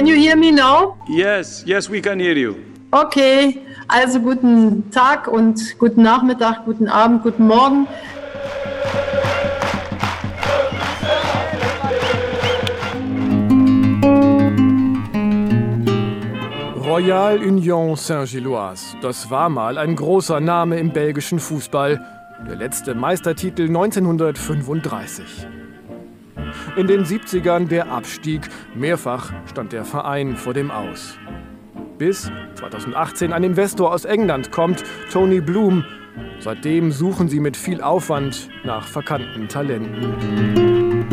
Can you hear me now? Yes, yes, we can hear you. Okay, also guten Tag und guten Nachmittag, guten Abend, guten Morgen. Royal Union Saint-Gilloise. Das war mal ein großer Name im belgischen Fußball. Der letzte Meistertitel 1935. In den 70ern der Abstieg. Mehrfach stand der Verein vor dem Aus. Bis 2018 ein Investor aus England kommt, Tony Bloom. Seitdem suchen sie mit viel Aufwand nach verkannten Talenten.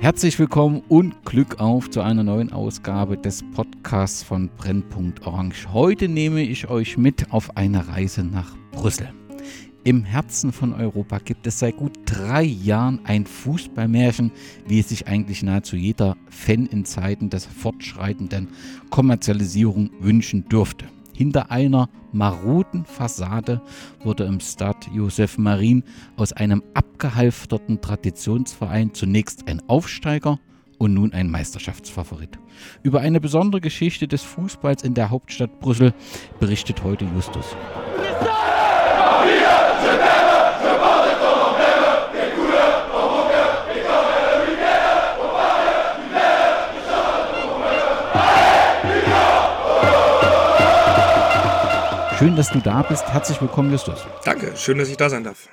Herzlich willkommen und Glück auf zu einer neuen Ausgabe des Podcasts von Brennpunkt Orange. Heute nehme ich euch mit auf eine Reise nach Brüssel. Im Herzen von Europa gibt es seit gut drei Jahren ein Fußballmärchen, wie es sich eigentlich nahezu jeder Fan in Zeiten des fortschreitenden Kommerzialisierung wünschen dürfte. Hinter einer maroden Fassade wurde im Stade Joseph Marin aus einem abgehalfterten Traditionsverein zunächst ein Aufsteiger und nun ein Meisterschaftsfavorit. Über eine besondere Geschichte des Fußballs in der Hauptstadt Brüssel berichtet heute Justus. Schön, dass du da bist. Herzlich willkommen, Justus. Danke, schön, dass ich da sein darf.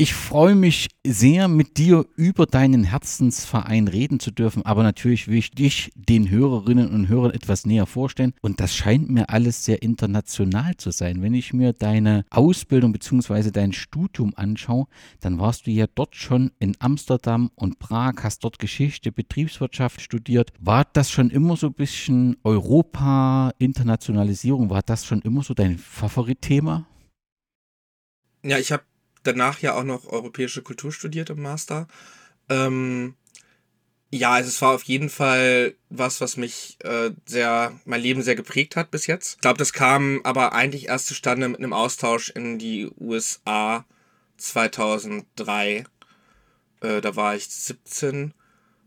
Ich freue mich sehr, mit dir über deinen Herzensverein reden zu dürfen, aber natürlich will ich dich den Hörerinnen und Hörern etwas näher vorstellen. Und das scheint mir alles sehr international zu sein. Wenn ich mir deine Ausbildung bzw. dein Studium anschaue, dann warst du ja dort schon in Amsterdam und Prag, hast dort Geschichte, Betriebswirtschaft studiert. War das schon immer so ein bisschen Europa, Internationalisierung, war das schon immer so dein Favoritthema? Ja, ich habe danach ja auch noch europäische Kultur studiert im Master. Ähm, ja, also es war auf jeden Fall was, was mich äh, sehr, mein Leben sehr geprägt hat bis jetzt. Ich glaube, das kam aber eigentlich erst zustande mit einem Austausch in die USA 2003. Äh, da war ich 17.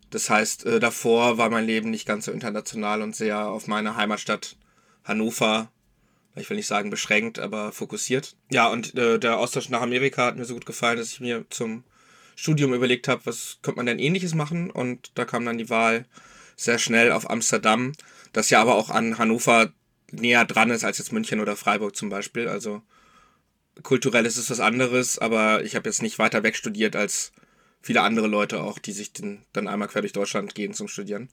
Das heißt, äh, davor war mein Leben nicht ganz so international und sehr auf meine Heimatstadt Hannover ich will nicht sagen beschränkt, aber fokussiert. Ja, und äh, der Austausch nach Amerika hat mir so gut gefallen, dass ich mir zum Studium überlegt habe, was könnte man denn ähnliches machen und da kam dann die Wahl sehr schnell auf Amsterdam, das ja aber auch an Hannover näher dran ist als jetzt München oder Freiburg zum Beispiel. Also kulturell ist es was anderes, aber ich habe jetzt nicht weiter weg studiert als viele andere Leute auch, die sich den, dann einmal quer durch Deutschland gehen zum Studieren.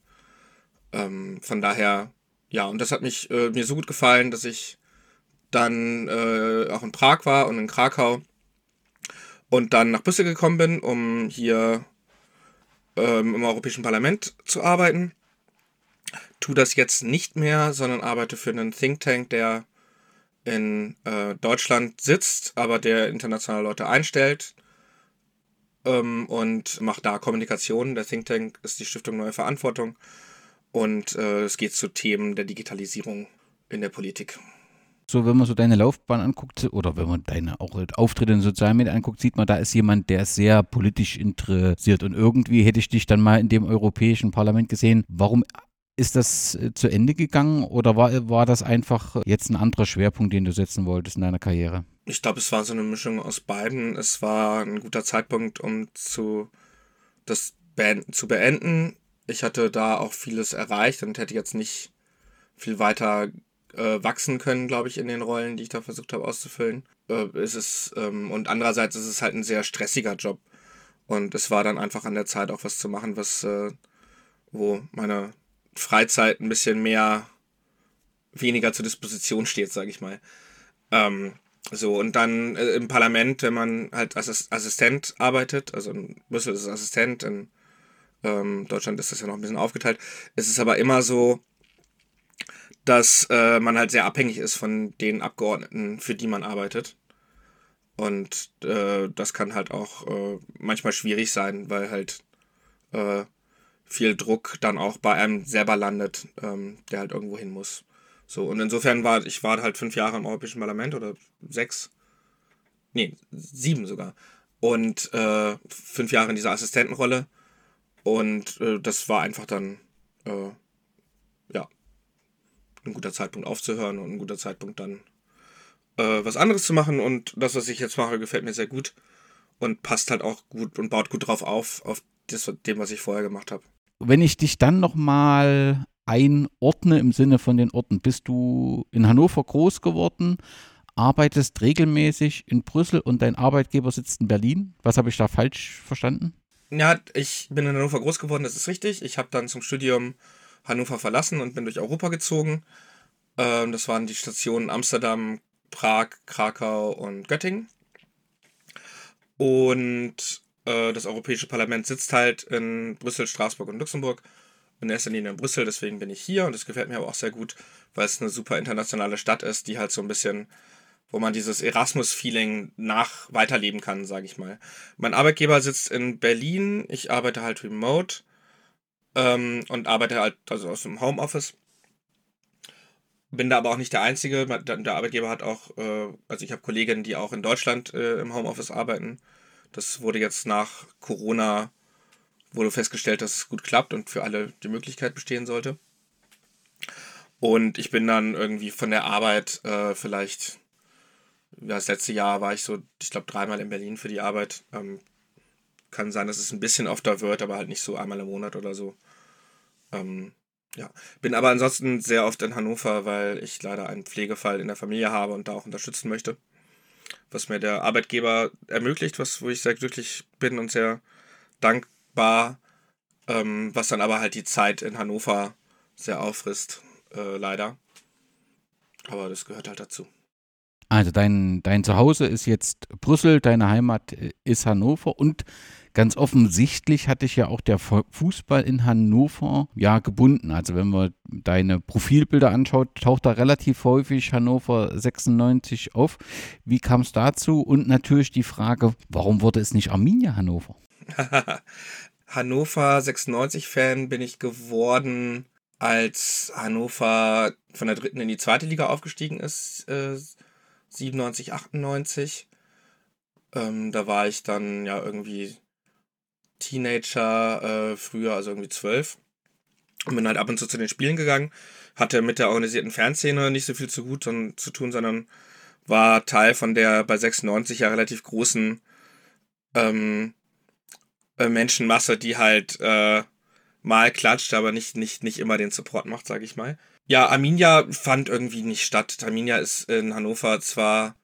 Ähm, von daher, ja, und das hat mich äh, mir so gut gefallen, dass ich dann äh, auch in Prag war und in Krakau und dann nach Brüssel gekommen bin, um hier ähm, im Europäischen Parlament zu arbeiten. Tu das jetzt nicht mehr, sondern arbeite für einen Think Tank, der in äh, Deutschland sitzt, aber der internationale Leute einstellt ähm, und macht da Kommunikation. Der Think Tank ist die Stiftung Neue Verantwortung und äh, es geht zu Themen der Digitalisierung in der Politik so, wenn man so deine Laufbahn anguckt oder wenn man deine auch Auftritte in sozialen Medien anguckt, sieht man, da ist jemand, der ist sehr politisch interessiert. Und irgendwie hätte ich dich dann mal in dem Europäischen Parlament gesehen. Warum ist das äh, zu Ende gegangen oder war, war das einfach jetzt ein anderer Schwerpunkt, den du setzen wolltest in deiner Karriere? Ich glaube, es war so eine Mischung aus beiden. Es war ein guter Zeitpunkt, um zu, das beenden, zu beenden. Ich hatte da auch vieles erreicht und hätte jetzt nicht viel weiter äh, wachsen können, glaube ich, in den Rollen, die ich da versucht habe auszufüllen. Äh, es, ähm, und andererseits ist es halt ein sehr stressiger Job. Und es war dann einfach an der Zeit auch was zu machen, was, äh, wo meine Freizeit ein bisschen mehr, weniger zur Disposition steht, sage ich mal. Ähm, so, und dann äh, im Parlament, wenn man halt als Assistent arbeitet, also in Brüssel ist es Assistent, in ähm, Deutschland ist das ja noch ein bisschen aufgeteilt, ist es aber immer so, dass äh, man halt sehr abhängig ist von den Abgeordneten, für die man arbeitet. Und äh, das kann halt auch äh, manchmal schwierig sein, weil halt äh, viel Druck dann auch bei einem selber landet, ähm, der halt irgendwo hin muss. So, und insofern war ich war halt fünf Jahre im Europäischen Parlament oder sechs, nee, sieben sogar. und äh, fünf Jahre in dieser Assistentenrolle. Und äh, das war einfach dann, ein guter Zeitpunkt aufzuhören und ein guter Zeitpunkt dann äh, was anderes zu machen. Und das, was ich jetzt mache, gefällt mir sehr gut und passt halt auch gut und baut gut drauf auf, auf das, dem, was ich vorher gemacht habe. Wenn ich dich dann nochmal einordne im Sinne von den Orten, bist du in Hannover groß geworden, arbeitest regelmäßig in Brüssel und dein Arbeitgeber sitzt in Berlin. Was habe ich da falsch verstanden? Ja, ich bin in Hannover groß geworden, das ist richtig. Ich habe dann zum Studium Hannover verlassen und bin durch Europa gezogen. Ähm, das waren die Stationen Amsterdam, Prag, Krakau und Göttingen. Und äh, das Europäische Parlament sitzt halt in Brüssel, Straßburg und Luxemburg. In erster Linie in Brüssel, deswegen bin ich hier und das gefällt mir aber auch sehr gut, weil es eine super internationale Stadt ist, die halt so ein bisschen, wo man dieses Erasmus-Feeling nach weiterleben kann, sage ich mal. Mein Arbeitgeber sitzt in Berlin, ich arbeite halt remote ähm, und arbeite halt also aus dem Homeoffice. Bin da aber auch nicht der Einzige. Der Arbeitgeber hat auch, äh, also ich habe Kolleginnen, die auch in Deutschland äh, im Homeoffice arbeiten. Das wurde jetzt nach Corona, wurde festgestellt, dass es gut klappt und für alle die Möglichkeit bestehen sollte. Und ich bin dann irgendwie von der Arbeit äh, vielleicht, ja, das letzte Jahr war ich so, ich glaube, dreimal in Berlin für die Arbeit. Ähm, kann sein, dass es ein bisschen öfter wird, aber halt nicht so einmal im Monat oder so. Ähm, ja, bin aber ansonsten sehr oft in Hannover, weil ich leider einen Pflegefall in der Familie habe und da auch unterstützen möchte. Was mir der Arbeitgeber ermöglicht, was, wo ich sehr glücklich bin und sehr dankbar, ähm, was dann aber halt die Zeit in Hannover sehr auffrisst, äh, leider. Aber das gehört halt dazu. Also dein, dein Zuhause ist jetzt Brüssel, deine Heimat äh, ist Hannover und ganz offensichtlich hat dich ja auch der Fußball in Hannover ja gebunden. Also wenn man deine Profilbilder anschaut, taucht da relativ häufig Hannover 96 auf. Wie kam es dazu? Und natürlich die Frage, warum wurde es nicht Arminia Hannover? Hannover 96-Fan bin ich geworden, als Hannover von der dritten in die zweite Liga aufgestiegen ist, äh, 97, 98. Ähm, da war ich dann ja irgendwie Teenager äh, früher, also irgendwie zwölf. Und bin halt ab und zu zu den Spielen gegangen. Hatte mit der organisierten Fanszene nicht so viel zu gut und zu tun, sondern war Teil von der bei 96 ja relativ großen ähm, äh, Menschenmasse, die halt äh, mal klatscht, aber nicht, nicht, nicht immer den Support macht, sage ich mal. Ja, Arminia fand irgendwie nicht statt. Arminia ist in Hannover zwar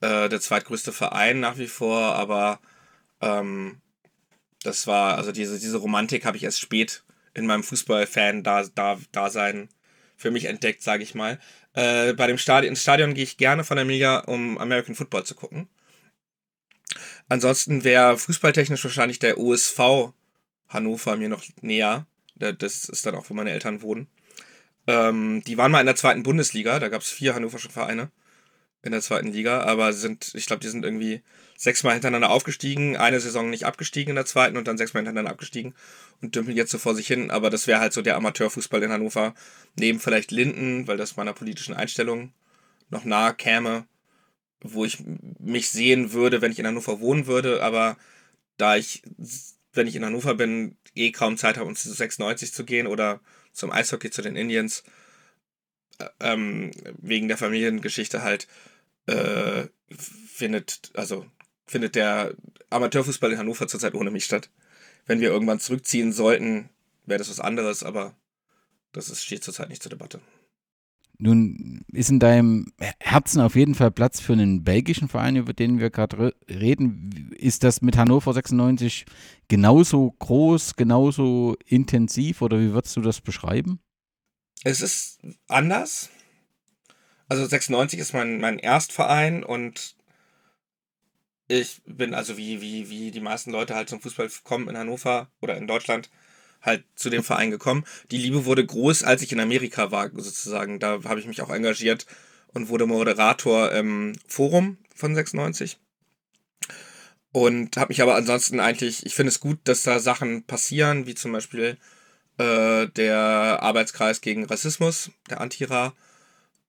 äh, der zweitgrößte Verein nach wie vor, aber ähm, das war, also diese, diese Romantik habe ich erst spät in meinem Fußballfan-Dasein für mich entdeckt, sage ich mal. Äh, bei dem Stadion, ins Stadion gehe ich gerne von Emilia, um American Football zu gucken. Ansonsten wäre fußballtechnisch wahrscheinlich der OSV Hannover mir noch näher. Das ist dann auch, wo meine Eltern wohnen. Ähm, die waren mal in der zweiten Bundesliga, da gab es vier hannoversche Vereine in der zweiten Liga, aber sind, ich glaube, die sind irgendwie sechsmal hintereinander aufgestiegen, eine Saison nicht abgestiegen in der zweiten und dann sechsmal hintereinander abgestiegen und dümpeln jetzt so vor sich hin. Aber das wäre halt so der Amateurfußball in Hannover. Neben vielleicht Linden, weil das meiner politischen Einstellung noch nahe käme, wo ich mich sehen würde, wenn ich in Hannover wohnen würde. Aber da ich, wenn ich in Hannover bin, eh kaum Zeit habe, um zu 96 zu gehen oder zum Eishockey zu den Indians, äh, ähm, wegen der Familiengeschichte halt, äh, findet, also findet der Amateurfußball in Hannover zurzeit ohne mich statt. Wenn wir irgendwann zurückziehen sollten, wäre das was anderes, aber das ist, steht zurzeit nicht zur Debatte. Nun ist in deinem Herzen auf jeden Fall Platz für einen belgischen Verein, über den wir gerade reden. Ist das mit Hannover 96 genauso groß, genauso intensiv oder wie würdest du das beschreiben? Es ist anders. Also 96 ist mein, mein Erstverein und ich bin also wie, wie, wie die meisten Leute halt zum Fußball kommen in Hannover oder in Deutschland halt zu dem Verein gekommen. Die Liebe wurde groß, als ich in Amerika war, sozusagen. Da habe ich mich auch engagiert und wurde Moderator im Forum von 96. Und habe mich aber ansonsten eigentlich, ich finde es gut, dass da Sachen passieren, wie zum Beispiel äh, der Arbeitskreis gegen Rassismus, der Antira,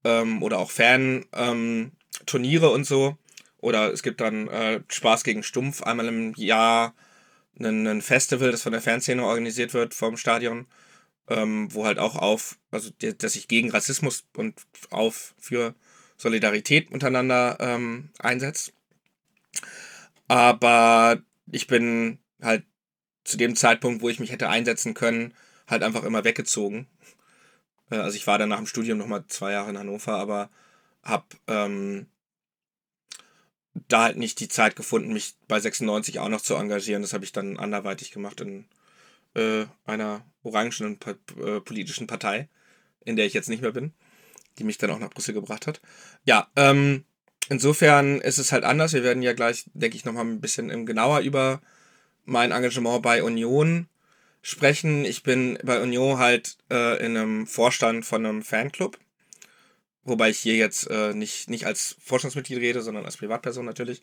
ähm, oder auch Fan-Turniere und so Oder es gibt dann äh, Spaß gegen Stumpf einmal im Jahr ein Festival, das von der Fanszene organisiert wird vom Stadion, ähm, wo halt auch auf, also dass sich gegen Rassismus und auf für Solidarität untereinander ähm, einsetzt. Aber ich bin halt zu dem Zeitpunkt, wo ich mich hätte einsetzen können, halt einfach immer weggezogen. Äh, also ich war dann nach dem Studium nochmal zwei Jahre in Hannover, aber habe ähm, da halt nicht die Zeit gefunden, mich bei 96 auch noch zu engagieren. Das habe ich dann anderweitig gemacht in äh, einer orangenen pa äh, politischen Partei, in der ich jetzt nicht mehr bin, die mich dann auch nach Brüssel gebracht hat. Ja, ähm, insofern ist es halt anders. Wir werden ja gleich, denke ich, nochmal ein bisschen genauer über mein Engagement bei Union sprechen. Ich bin bei Union halt äh, in einem Vorstand von einem Fanclub Wobei ich hier jetzt äh, nicht, nicht als Vorstandsmitglied rede, sondern als Privatperson natürlich.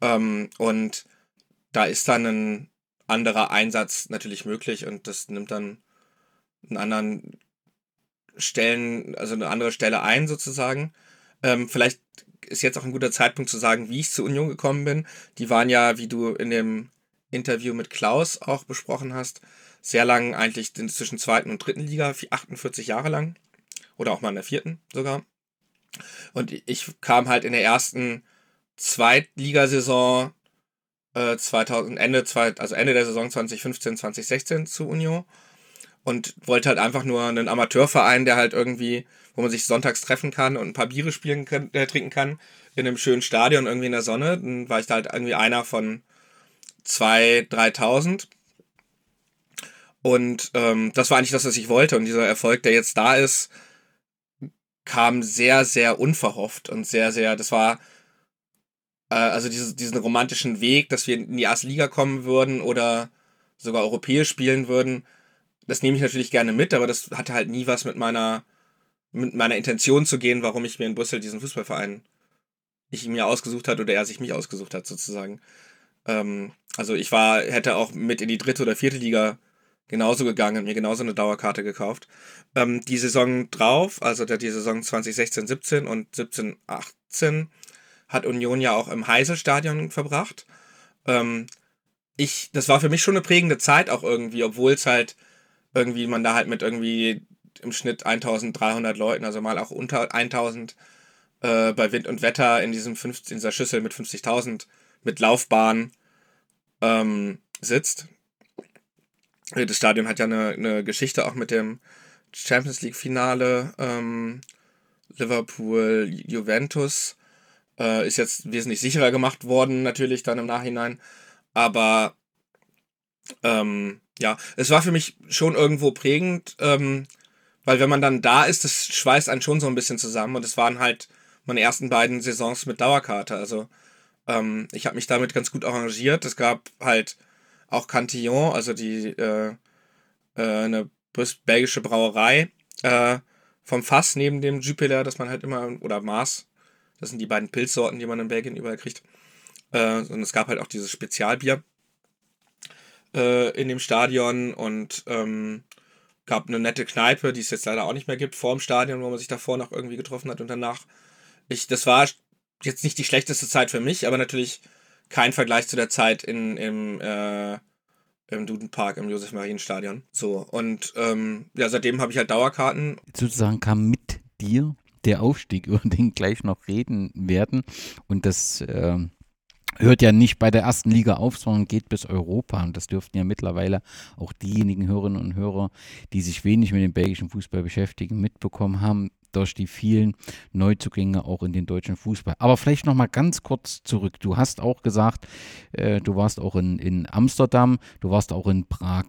Ähm, und da ist dann ein anderer Einsatz natürlich möglich und das nimmt dann einen anderen Stellen, also eine andere Stelle ein sozusagen. Ähm, vielleicht ist jetzt auch ein guter Zeitpunkt zu sagen, wie ich zur Union gekommen bin. Die waren ja, wie du in dem Interview mit Klaus auch besprochen hast, sehr lang eigentlich zwischen zweiten und dritten Liga, 48 Jahre lang. Oder auch mal in der vierten sogar. Und ich kam halt in der ersten Zweitligasaison äh, 2000, Ende, also Ende der Saison 2015, 2016 zu Union und wollte halt einfach nur einen Amateurverein, der halt irgendwie, wo man sich sonntags treffen kann und ein paar Biere spielen kann, äh, trinken kann, in einem schönen Stadion irgendwie in der Sonne. Dann war ich da halt irgendwie einer von 2.000, 3.000. Und ähm, das war eigentlich das, was ich wollte. Und dieser Erfolg, der jetzt da ist, kam sehr, sehr unverhofft und sehr, sehr, das war, äh, also diese, diesen romantischen Weg, dass wir in die erste Liga kommen würden oder sogar europäisch spielen würden, das nehme ich natürlich gerne mit, aber das hatte halt nie was mit meiner, mit meiner Intention zu gehen, warum ich mir in Brüssel diesen Fußballverein ich mir ausgesucht hat oder er sich mich ausgesucht hat, sozusagen. Ähm, also ich war, hätte auch mit in die dritte oder vierte Liga genauso gegangen, mir genauso eine Dauerkarte gekauft. Ähm, die Saison drauf, also die Saison 2016, 17 und 17, 18, hat Union ja auch im Heiselstadion verbracht. Ähm, ich, das war für mich schon eine prägende Zeit auch irgendwie, obwohl es halt irgendwie, man da halt mit irgendwie im Schnitt 1300 Leuten, also mal auch unter 1000 äh, bei Wind und Wetter in, diesem 50, in dieser Schüssel mit 50.000 mit Laufbahn ähm, sitzt. Das Stadion hat ja eine, eine Geschichte auch mit dem Champions League-Finale. Ähm, Liverpool, Juventus. Äh, ist jetzt wesentlich sicherer gemacht worden, natürlich dann im Nachhinein. Aber ähm, ja, es war für mich schon irgendwo prägend, ähm, weil wenn man dann da ist, das schweißt einen schon so ein bisschen zusammen. Und es waren halt meine ersten beiden Saisons mit Dauerkarte. Also ähm, ich habe mich damit ganz gut arrangiert. Es gab halt auch Cantillon, also die äh, äh, eine belgische Brauerei äh, vom Fass neben dem Jupiler, das man halt immer, oder Mars, das sind die beiden Pilzsorten, die man in Belgien überall kriegt. Äh, und es gab halt auch dieses Spezialbier äh, in dem Stadion und ähm, gab eine nette Kneipe, die es jetzt leider auch nicht mehr gibt, vor dem Stadion, wo man sich davor noch irgendwie getroffen hat und danach. Ich, das war jetzt nicht die schlechteste Zeit für mich, aber natürlich kein Vergleich zu der Zeit in, im, äh, im Dudenpark im Josef-Marien-Stadion. So, und ähm, ja, seitdem habe ich halt Dauerkarten. Sozusagen kam mit dir der Aufstieg, über den gleich noch reden werden. Und das äh, hört ja nicht bei der ersten Liga auf, sondern geht bis Europa. Und das dürften ja mittlerweile auch diejenigen Hörerinnen und Hörer, die sich wenig mit dem belgischen Fußball beschäftigen, mitbekommen haben durch die vielen Neuzugänge auch in den deutschen Fußball. Aber vielleicht noch mal ganz kurz zurück. Du hast auch gesagt, äh, du warst auch in, in Amsterdam, du warst auch in Prag.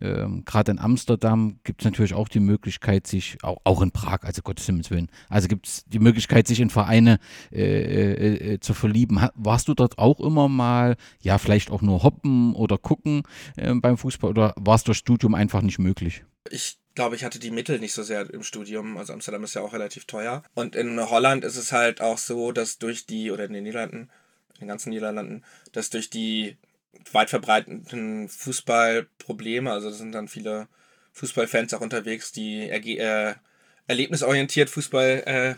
Ähm, Gerade in Amsterdam gibt es natürlich auch die Möglichkeit, sich, auch, auch in Prag, also Gottes Himmels Willen, also gibt es die Möglichkeit, sich in Vereine äh, äh, äh, zu verlieben. Warst du dort auch immer mal, ja, vielleicht auch nur hoppen oder gucken äh, beim Fußball oder war es durch Studium einfach nicht möglich? Ich glaube, ich hatte die Mittel nicht so sehr im Studium. Also Amsterdam ist ja auch relativ teuer. Und in Holland ist es halt auch so, dass durch die, oder in den Niederlanden, in den ganzen Niederlanden, dass durch die weit verbreiteten Fußballprobleme, also sind dann viele Fußballfans auch unterwegs, die äh, erlebnisorientiert Fußball äh,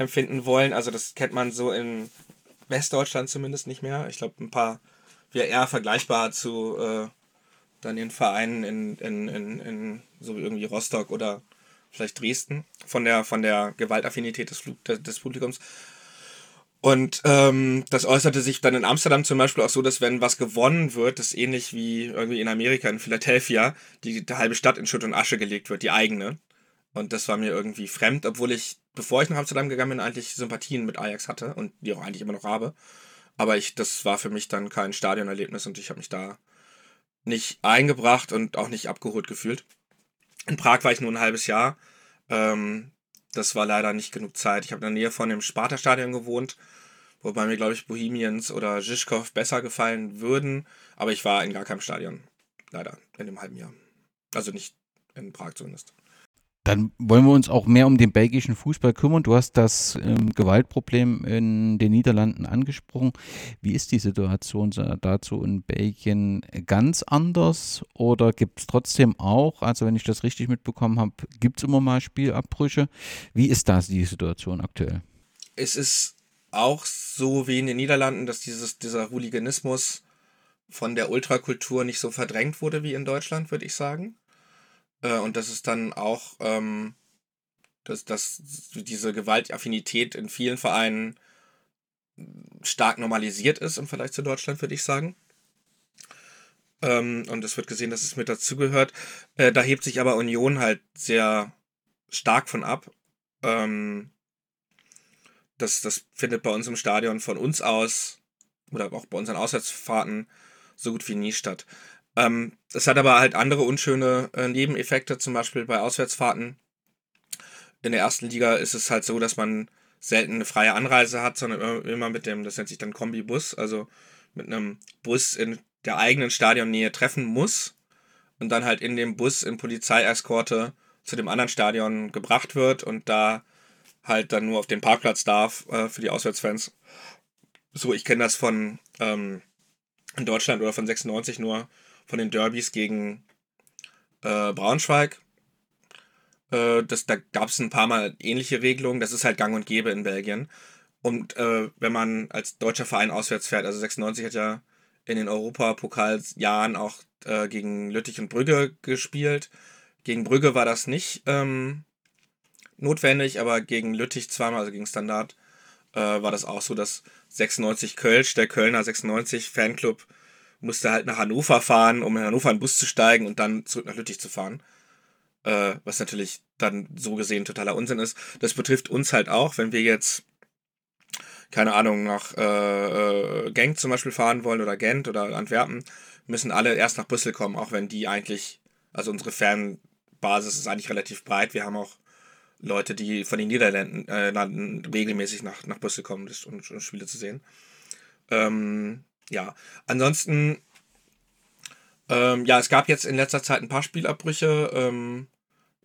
empfinden wollen. Also das kennt man so in Westdeutschland zumindest nicht mehr. Ich glaube, ein paar wäre eher vergleichbar zu äh, dann den Vereinen in, in, in, in so irgendwie Rostock oder vielleicht Dresden von der von der Gewaltaffinität des, des Publikums. Und ähm, das äußerte sich dann in Amsterdam zum Beispiel auch so, dass wenn was gewonnen wird, das ähnlich wie irgendwie in Amerika, in Philadelphia, die, die halbe Stadt in Schutt und Asche gelegt wird, die eigene. Und das war mir irgendwie fremd, obwohl ich, bevor ich nach Amsterdam gegangen bin, eigentlich Sympathien mit Ajax hatte und die auch eigentlich immer noch habe. Aber ich, das war für mich dann kein Stadionerlebnis und ich habe mich da nicht eingebracht und auch nicht abgeholt gefühlt. In Prag war ich nur ein halbes Jahr. Ähm, das war leider nicht genug Zeit. Ich habe in der Nähe von dem Sparta-Stadion gewohnt, wobei mir, glaube ich, Bohemians oder Žižkov besser gefallen würden. Aber ich war in gar keinem Stadion, leider, in dem halben Jahr. Also nicht in Prag zumindest. Dann wollen wir uns auch mehr um den belgischen Fußball kümmern. Du hast das ähm, Gewaltproblem in den Niederlanden angesprochen. Wie ist die Situation dazu in Belgien ganz anders oder gibt es trotzdem auch, also wenn ich das richtig mitbekommen habe, gibt es immer mal Spielabbrüche? Wie ist das die Situation aktuell? Es ist auch so wie in den Niederlanden, dass dieses, dieser Hooliganismus von der Ultrakultur nicht so verdrängt wurde wie in Deutschland, würde ich sagen. Äh, und dass es dann auch, ähm, dass, dass diese Gewaltaffinität in vielen Vereinen stark normalisiert ist im Vergleich zu Deutschland, würde ich sagen. Ähm, und es wird gesehen, dass es mit dazugehört. Äh, da hebt sich aber Union halt sehr stark von ab. Ähm, das, das findet bei uns im Stadion von uns aus oder auch bei unseren Auswärtsfahrten so gut wie nie statt. Ähm, das hat aber halt andere unschöne äh, Nebeneffekte, zum Beispiel bei Auswärtsfahrten. In der ersten Liga ist es halt so, dass man selten eine freie Anreise hat, sondern immer, mit dem, das nennt sich dann Kombibus, also mit einem Bus in der eigenen Stadionnähe treffen muss und dann halt in dem Bus in Polizeieskorte zu dem anderen Stadion gebracht wird und da halt dann nur auf den Parkplatz darf äh, für die Auswärtsfans. So, ich kenne das von ähm, in Deutschland oder von 96 nur von den Derbys gegen äh, Braunschweig. Äh, das, da gab es ein paar Mal ähnliche Regelungen. Das ist halt gang und gäbe in Belgien. Und äh, wenn man als deutscher Verein auswärts fährt, also 96 hat ja in den Europapokaljahren auch äh, gegen Lüttich und Brügge gespielt. Gegen Brügge war das nicht ähm, notwendig, aber gegen Lüttich zweimal, also gegen Standard, äh, war das auch so, dass 96 Kölsch, der Kölner 96 Fanclub, musste halt nach Hannover fahren, um in Hannover einen Bus zu steigen und dann zurück nach Lüttich zu fahren. Äh, was natürlich dann so gesehen totaler Unsinn ist. Das betrifft uns halt auch, wenn wir jetzt, keine Ahnung, nach äh, äh, Genk zum Beispiel fahren wollen oder Gent oder Antwerpen, müssen alle erst nach Brüssel kommen, auch wenn die eigentlich, also unsere Fernbasis ist eigentlich relativ breit. Wir haben auch Leute, die von den Niederlanden äh, regelmäßig nach, nach Brüssel kommen, um, um Spiele zu sehen. Ähm, ja, ansonsten, ähm, ja, es gab jetzt in letzter Zeit ein paar Spielabbrüche. Ähm,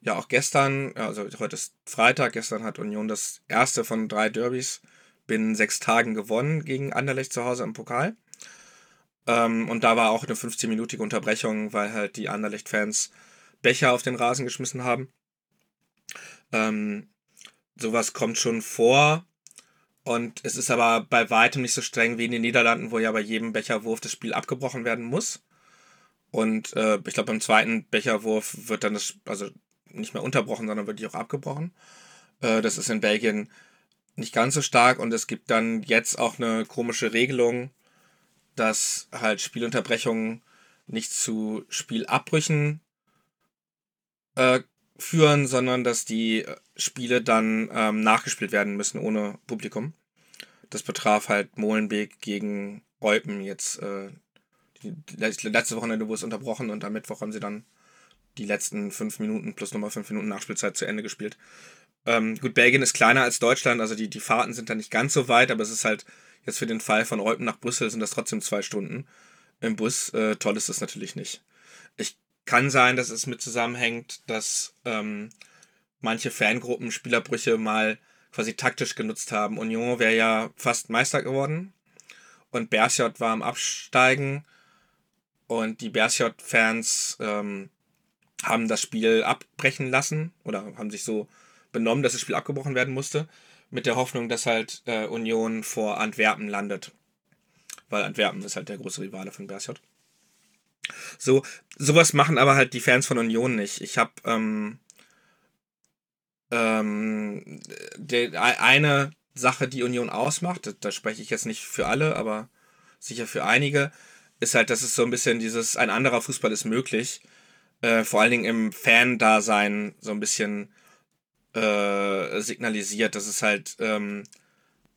ja, auch gestern, also heute ist Freitag, gestern hat Union das erste von drei Derbys binnen sechs Tagen gewonnen gegen Anderlecht zu Hause im Pokal. Ähm, und da war auch eine 15-minütige Unterbrechung, weil halt die Anderlecht-Fans Becher auf den Rasen geschmissen haben. Ähm, sowas kommt schon vor. Und es ist aber bei weitem nicht so streng wie in den Niederlanden, wo ja bei jedem Becherwurf das Spiel abgebrochen werden muss. Und äh, ich glaube, beim zweiten Becherwurf wird dann das, also nicht mehr unterbrochen, sondern wirklich auch abgebrochen. Äh, das ist in Belgien nicht ganz so stark und es gibt dann jetzt auch eine komische Regelung, dass halt Spielunterbrechungen nicht zu Spielabbrüchen äh, führen, sondern dass die Spiele dann ähm, nachgespielt werden müssen ohne Publikum. Das betraf halt Molenbeek gegen Eupen jetzt. Äh, die letzte Wochenende wurde es unterbrochen und am Mittwoch haben sie dann die letzten fünf Minuten plus nochmal fünf Minuten Nachspielzeit zu Ende gespielt. Ähm, gut, Belgien ist kleiner als Deutschland, also die, die Fahrten sind da nicht ganz so weit, aber es ist halt jetzt für den Fall von Eupen nach Brüssel sind das trotzdem zwei Stunden im Bus. Äh, toll ist das natürlich nicht. Ich kann sein, dass es mit zusammenhängt, dass ähm, manche Fangruppen Spielerbrüche mal quasi taktisch genutzt haben. Union wäre ja fast Meister geworden und Bersiot war am Absteigen und die Bersiot-Fans ähm, haben das Spiel abbrechen lassen oder haben sich so benommen, dass das Spiel abgebrochen werden musste, mit der Hoffnung, dass halt äh, Union vor Antwerpen landet. Weil Antwerpen ist halt der große Rivale von Berchot. So, sowas machen aber halt die Fans von Union nicht. Ich habe ähm, ähm, eine Sache, die Union ausmacht, da, da spreche ich jetzt nicht für alle, aber sicher für einige, ist halt, dass es so ein bisschen dieses, ein anderer Fußball ist möglich. Äh, vor allen Dingen im Fan-Dasein so ein bisschen äh, signalisiert, dass es halt ähm,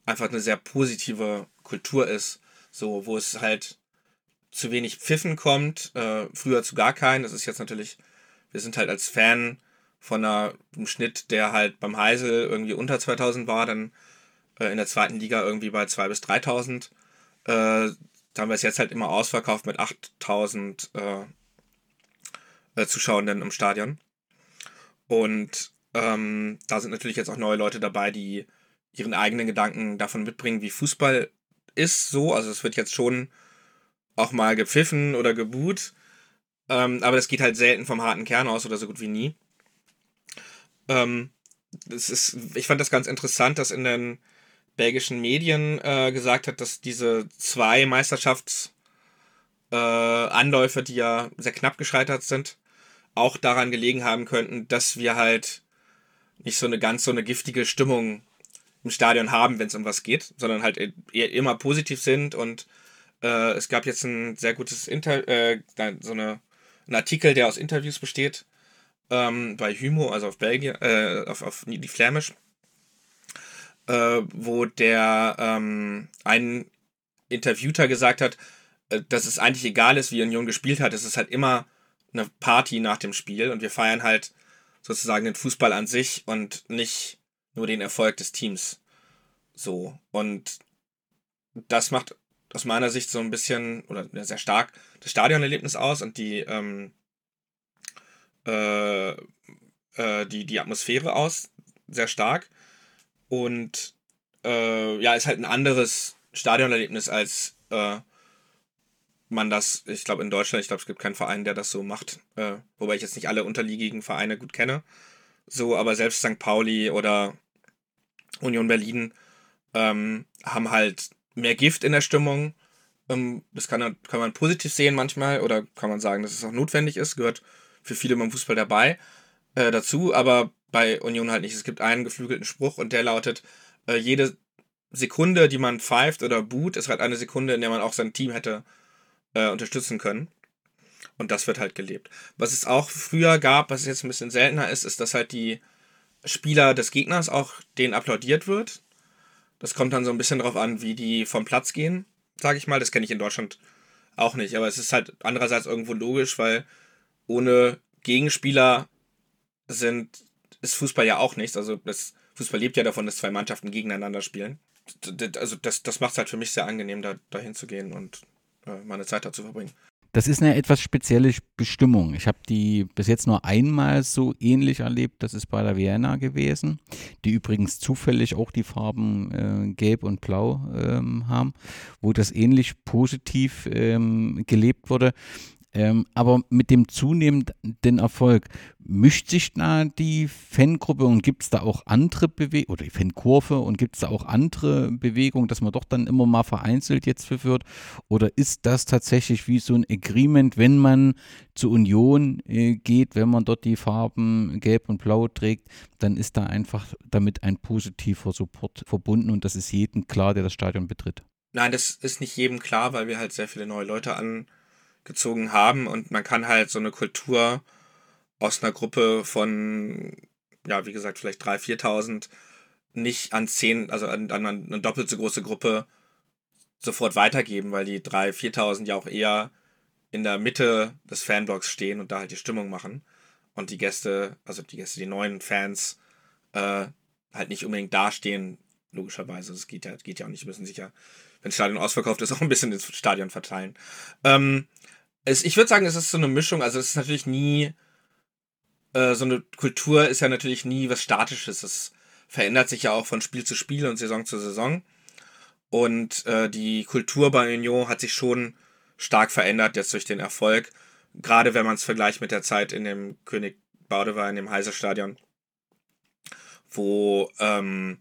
einfach eine sehr positive Kultur ist, so wo es halt zu wenig Pfiffen kommt, äh, früher zu gar keinen. Das ist jetzt natürlich, wir sind halt als Fan von einer, einem Schnitt, der halt beim Heisel irgendwie unter 2000 war, dann äh, in der zweiten Liga irgendwie bei 2.000 bis 3.000. Äh, da haben wir es jetzt halt immer ausverkauft mit 8000 äh, äh, Zuschauenden im Stadion. Und ähm, da sind natürlich jetzt auch neue Leute dabei, die ihren eigenen Gedanken davon mitbringen, wie Fußball ist so. Also es wird jetzt schon auch mal gepfiffen oder geboot. Ähm, aber das geht halt selten vom harten Kern aus oder so gut wie nie. Ähm, das ist, ich fand das ganz interessant, dass in den belgischen Medien äh, gesagt hat, dass diese zwei Meisterschaftsanläufe, äh, die ja sehr knapp gescheitert sind, auch daran gelegen haben könnten, dass wir halt nicht so eine ganz so eine giftige Stimmung im Stadion haben, wenn es um was geht, sondern halt eher immer positiv sind und äh, es gab jetzt ein sehr gutes Inter äh, so eine ein Artikel, der aus Interviews besteht ähm, bei Hymo, also auf Belgien, äh, auf, auf die Flämisch, äh, wo der ähm, ein Interviewter gesagt hat, äh, dass es eigentlich egal ist, wie Union gespielt hat. Es ist halt immer eine Party nach dem Spiel und wir feiern halt sozusagen den Fußball an sich und nicht nur den Erfolg des Teams. So. Und das macht aus meiner Sicht so ein bisschen oder sehr stark das Stadionerlebnis aus und die, ähm, äh, äh, die, die Atmosphäre aus. Sehr stark. Und äh, ja, ist halt ein anderes Stadionerlebnis als äh, man das, ich glaube in Deutschland, ich glaube es gibt keinen Verein, der das so macht, äh, wobei ich jetzt nicht alle unterliegenden Vereine gut kenne. So, aber selbst St. Pauli oder Union Berlin ähm, haben halt mehr Gift in der Stimmung. Ähm, das kann, kann man positiv sehen manchmal oder kann man sagen, dass es auch notwendig ist, gehört für viele beim Fußball dabei äh, dazu, aber bei Union halt nicht. Es gibt einen geflügelten Spruch und der lautet, äh, jede Sekunde, die man pfeift oder boot, ist halt eine Sekunde, in der man auch sein Team hätte äh, unterstützen können. Und das wird halt gelebt. Was es auch früher gab, was jetzt ein bisschen seltener ist, ist, dass halt die Spieler des Gegners auch denen applaudiert wird. Das kommt dann so ein bisschen darauf an, wie die vom Platz gehen, sage ich mal. Das kenne ich in Deutschland auch nicht. Aber es ist halt andererseits irgendwo logisch, weil ohne Gegenspieler sind ist Fußball ja auch nichts. Also das Fußball lebt ja davon, dass zwei Mannschaften gegeneinander spielen. Also das, das macht es halt für mich sehr angenehm, da dahin zu gehen und äh, meine Zeit da zu verbringen. Das ist eine etwas spezielle Bestimmung. Ich habe die bis jetzt nur einmal so ähnlich erlebt. Das ist bei der Vienna gewesen, die übrigens zufällig auch die Farben äh, Gelb und Blau ähm, haben, wo das ähnlich positiv ähm, gelebt wurde. Ähm, aber mit dem zunehmenden Erfolg mischt sich da die Fangruppe und gibt es da auch andere Bewegungen oder die Fankurve und gibt es da auch andere Bewegungen, dass man doch dann immer mal vereinzelt jetzt verführt? Oder ist das tatsächlich wie so ein Agreement, wenn man zur Union äh, geht, wenn man dort die Farben Gelb und Blau trägt, dann ist da einfach damit ein positiver Support verbunden und das ist jedem klar, der das Stadion betritt? Nein, das ist nicht jedem klar, weil wir halt sehr viele neue Leute an gezogen haben und man kann halt so eine Kultur aus einer Gruppe von, ja, wie gesagt, vielleicht 3.000, 4.000 nicht an zehn, also an, an eine doppelt so große Gruppe sofort weitergeben, weil die 3.000, 4.000 ja auch eher in der Mitte des Fanblocks stehen und da halt die Stimmung machen und die Gäste, also die Gäste, die neuen Fans, äh, halt nicht unbedingt dastehen, logischerweise. Es geht ja, geht ja auch nicht, wir müssen sicher, wenn das Stadion ausverkauft ist, auch ein bisschen ins Stadion verteilen. Ähm, es, ich würde sagen, es ist so eine Mischung. Also es ist natürlich nie, äh, so eine Kultur ist ja natürlich nie was Statisches. Es verändert sich ja auch von Spiel zu Spiel und Saison zu Saison. Und äh, die Kultur bei Union hat sich schon stark verändert jetzt durch den Erfolg. Gerade wenn man es vergleicht mit der Zeit in dem König Baudewein, in dem Heiserstadion, wo ähm,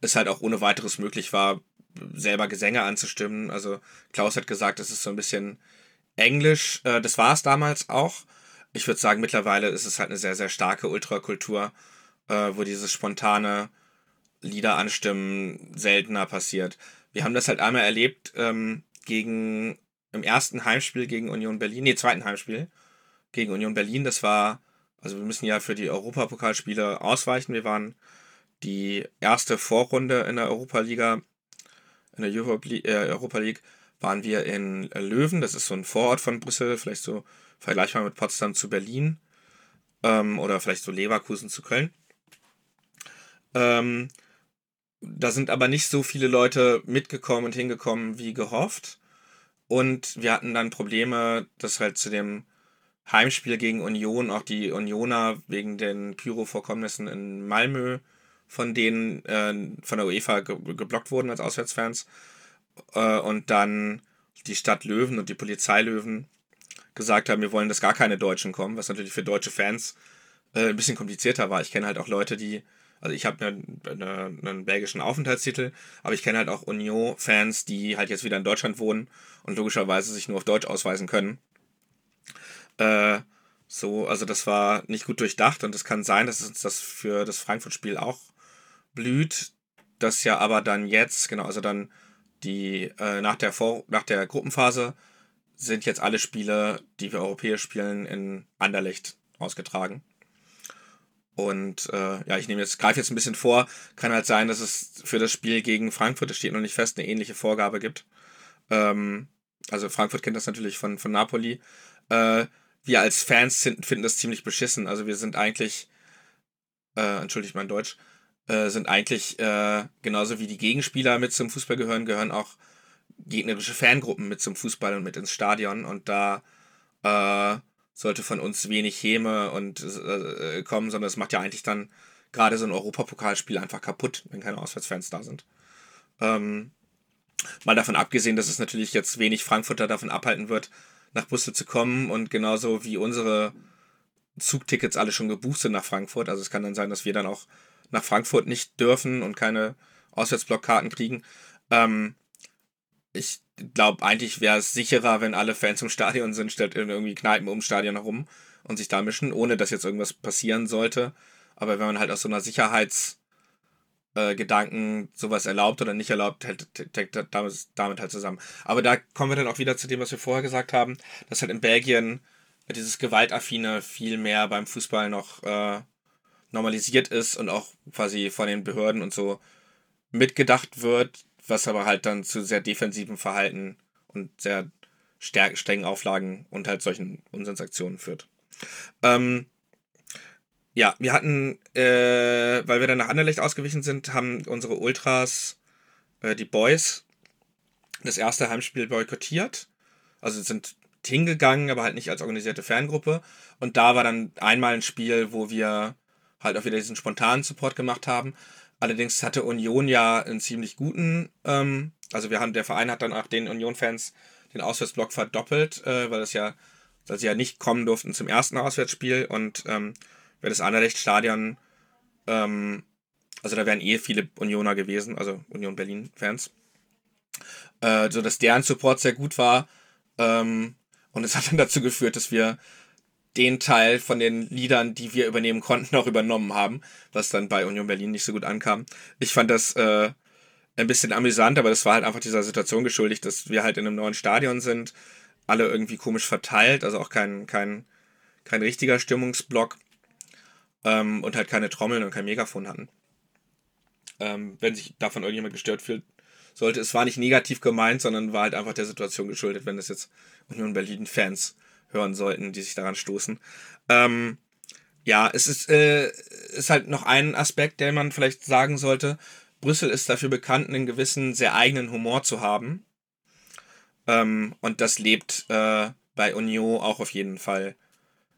es halt auch ohne weiteres möglich war, selber Gesänge anzustimmen. Also Klaus hat gesagt, es ist so ein bisschen Englisch. Äh, das war es damals auch. Ich würde sagen, mittlerweile ist es halt eine sehr, sehr starke Ultrakultur, äh, wo dieses spontane Lieder anstimmen seltener passiert. Wir haben das halt einmal erlebt ähm, gegen im ersten Heimspiel gegen Union Berlin, nee, zweiten Heimspiel gegen Union Berlin. Das war, also wir müssen ja für die Europapokalspiele ausweichen. Wir waren die erste Vorrunde in der Europaliga, in der Europa, äh, Europa League, waren wir in Löwen. Das ist so ein Vorort von Brüssel, vielleicht so vergleichbar mit Potsdam zu Berlin ähm, oder vielleicht so Leverkusen zu Köln. Ähm, da sind aber nicht so viele Leute mitgekommen und hingekommen wie gehofft. Und wir hatten dann Probleme, dass halt zu dem Heimspiel gegen Union auch die Unioner wegen den Pyro-Vorkommnissen in Malmö von denen äh, von der UEFA ge geblockt wurden als Auswärtsfans. Äh, und dann die Stadt Löwen und die Polizei Löwen gesagt haben, wir wollen, dass gar keine Deutschen kommen, was natürlich für deutsche Fans äh, ein bisschen komplizierter war. Ich kenne halt auch Leute, die also ich habe einen, einen, belgischen Aufenthaltstitel, aber ich kenne halt auch Union-Fans, die halt jetzt wieder in Deutschland wohnen und logischerweise sich nur auf Deutsch ausweisen können. Äh, so, also das war nicht gut durchdacht und es kann sein, dass uns das für das Frankfurt-Spiel auch blüht, das ja aber dann jetzt, genau, also dann die äh, nach, der Vor nach der Gruppenphase sind jetzt alle Spiele, die wir europäisch spielen, in Anderlecht ausgetragen. Und äh, ja, ich nehme jetzt, greife jetzt ein bisschen vor. Kann halt sein, dass es für das Spiel gegen Frankfurt, das steht noch nicht fest, eine ähnliche Vorgabe gibt. Ähm, also Frankfurt kennt das natürlich von, von Napoli. Äh, wir als Fans finden das ziemlich beschissen. Also wir sind eigentlich, äh, entschuldigt mein Deutsch, äh, sind eigentlich äh, genauso wie die Gegenspieler mit zum Fußball gehören, gehören auch gegnerische Fangruppen mit zum Fußball und mit ins Stadion. Und da äh, sollte von uns wenig Häme und äh, kommen, sondern es macht ja eigentlich dann gerade so ein Europapokalspiel einfach kaputt, wenn keine Auswärtsfans da sind. Ähm, mal davon abgesehen, dass es natürlich jetzt wenig Frankfurter davon abhalten wird, nach Brüssel zu kommen und genauso wie unsere Zugtickets alle schon gebucht sind nach Frankfurt. Also es kann dann sein, dass wir dann auch nach Frankfurt nicht dürfen und keine Auswärtsblockkarten kriegen. Ähm, ich glaube, eigentlich wäre es sicherer, wenn alle Fans im Stadion sind, statt in irgendwie Kneipen ums Stadion herum und sich da mischen, ohne dass jetzt irgendwas passieren sollte. Aber wenn man halt aus so einer Sicherheitsgedanken äh, sowas erlaubt oder nicht erlaubt, hält, hängt damit, damit halt zusammen. Aber da kommen wir dann auch wieder zu dem, was wir vorher gesagt haben, dass halt in Belgien dieses Gewaltaffine viel mehr beim Fußball noch äh, normalisiert ist und auch quasi von den Behörden und so mitgedacht wird, was aber halt dann zu sehr defensiven Verhalten und sehr strengen Auflagen und halt solchen Unsinnsaktionen führt. Ähm, ja, wir hatten, äh, weil wir dann nach Anderlecht ausgewichen sind, haben unsere Ultras, äh, die Boys, das erste Heimspiel boykottiert. Also sind hingegangen, aber halt nicht als organisierte Fangruppe. Und da war dann einmal ein Spiel, wo wir halt auch wieder diesen spontanen Support gemacht haben. Allerdings hatte Union ja einen ziemlich guten, ähm, also wir haben, der Verein hat dann auch den Union-Fans den Auswärtsblock verdoppelt, äh, weil das ja, weil sie ja nicht kommen durften zum ersten Auswärtsspiel und ähm, wäre das Anderlecht-Stadion, ähm, also da wären eh viele Unioner gewesen, also Union Berlin-Fans, äh, so dass deren Support sehr gut war ähm, und es hat dann dazu geführt, dass wir den Teil von den Liedern, die wir übernehmen konnten, auch übernommen haben, was dann bei Union Berlin nicht so gut ankam. Ich fand das äh, ein bisschen amüsant, aber das war halt einfach dieser Situation geschuldigt, dass wir halt in einem neuen Stadion sind, alle irgendwie komisch verteilt, also auch kein, kein, kein richtiger Stimmungsblock ähm, und halt keine Trommeln und kein Megafon hatten. Ähm, wenn sich davon irgendjemand gestört fühlt, sollte, es war nicht negativ gemeint, sondern war halt einfach der Situation geschuldet, wenn das jetzt Union Berlin-Fans hören sollten, die sich daran stoßen. Ähm, ja, es ist, äh, ist halt noch ein Aspekt, der man vielleicht sagen sollte. Brüssel ist dafür bekannt, einen gewissen, sehr eigenen Humor zu haben. Ähm, und das lebt äh, bei Union auch auf jeden Fall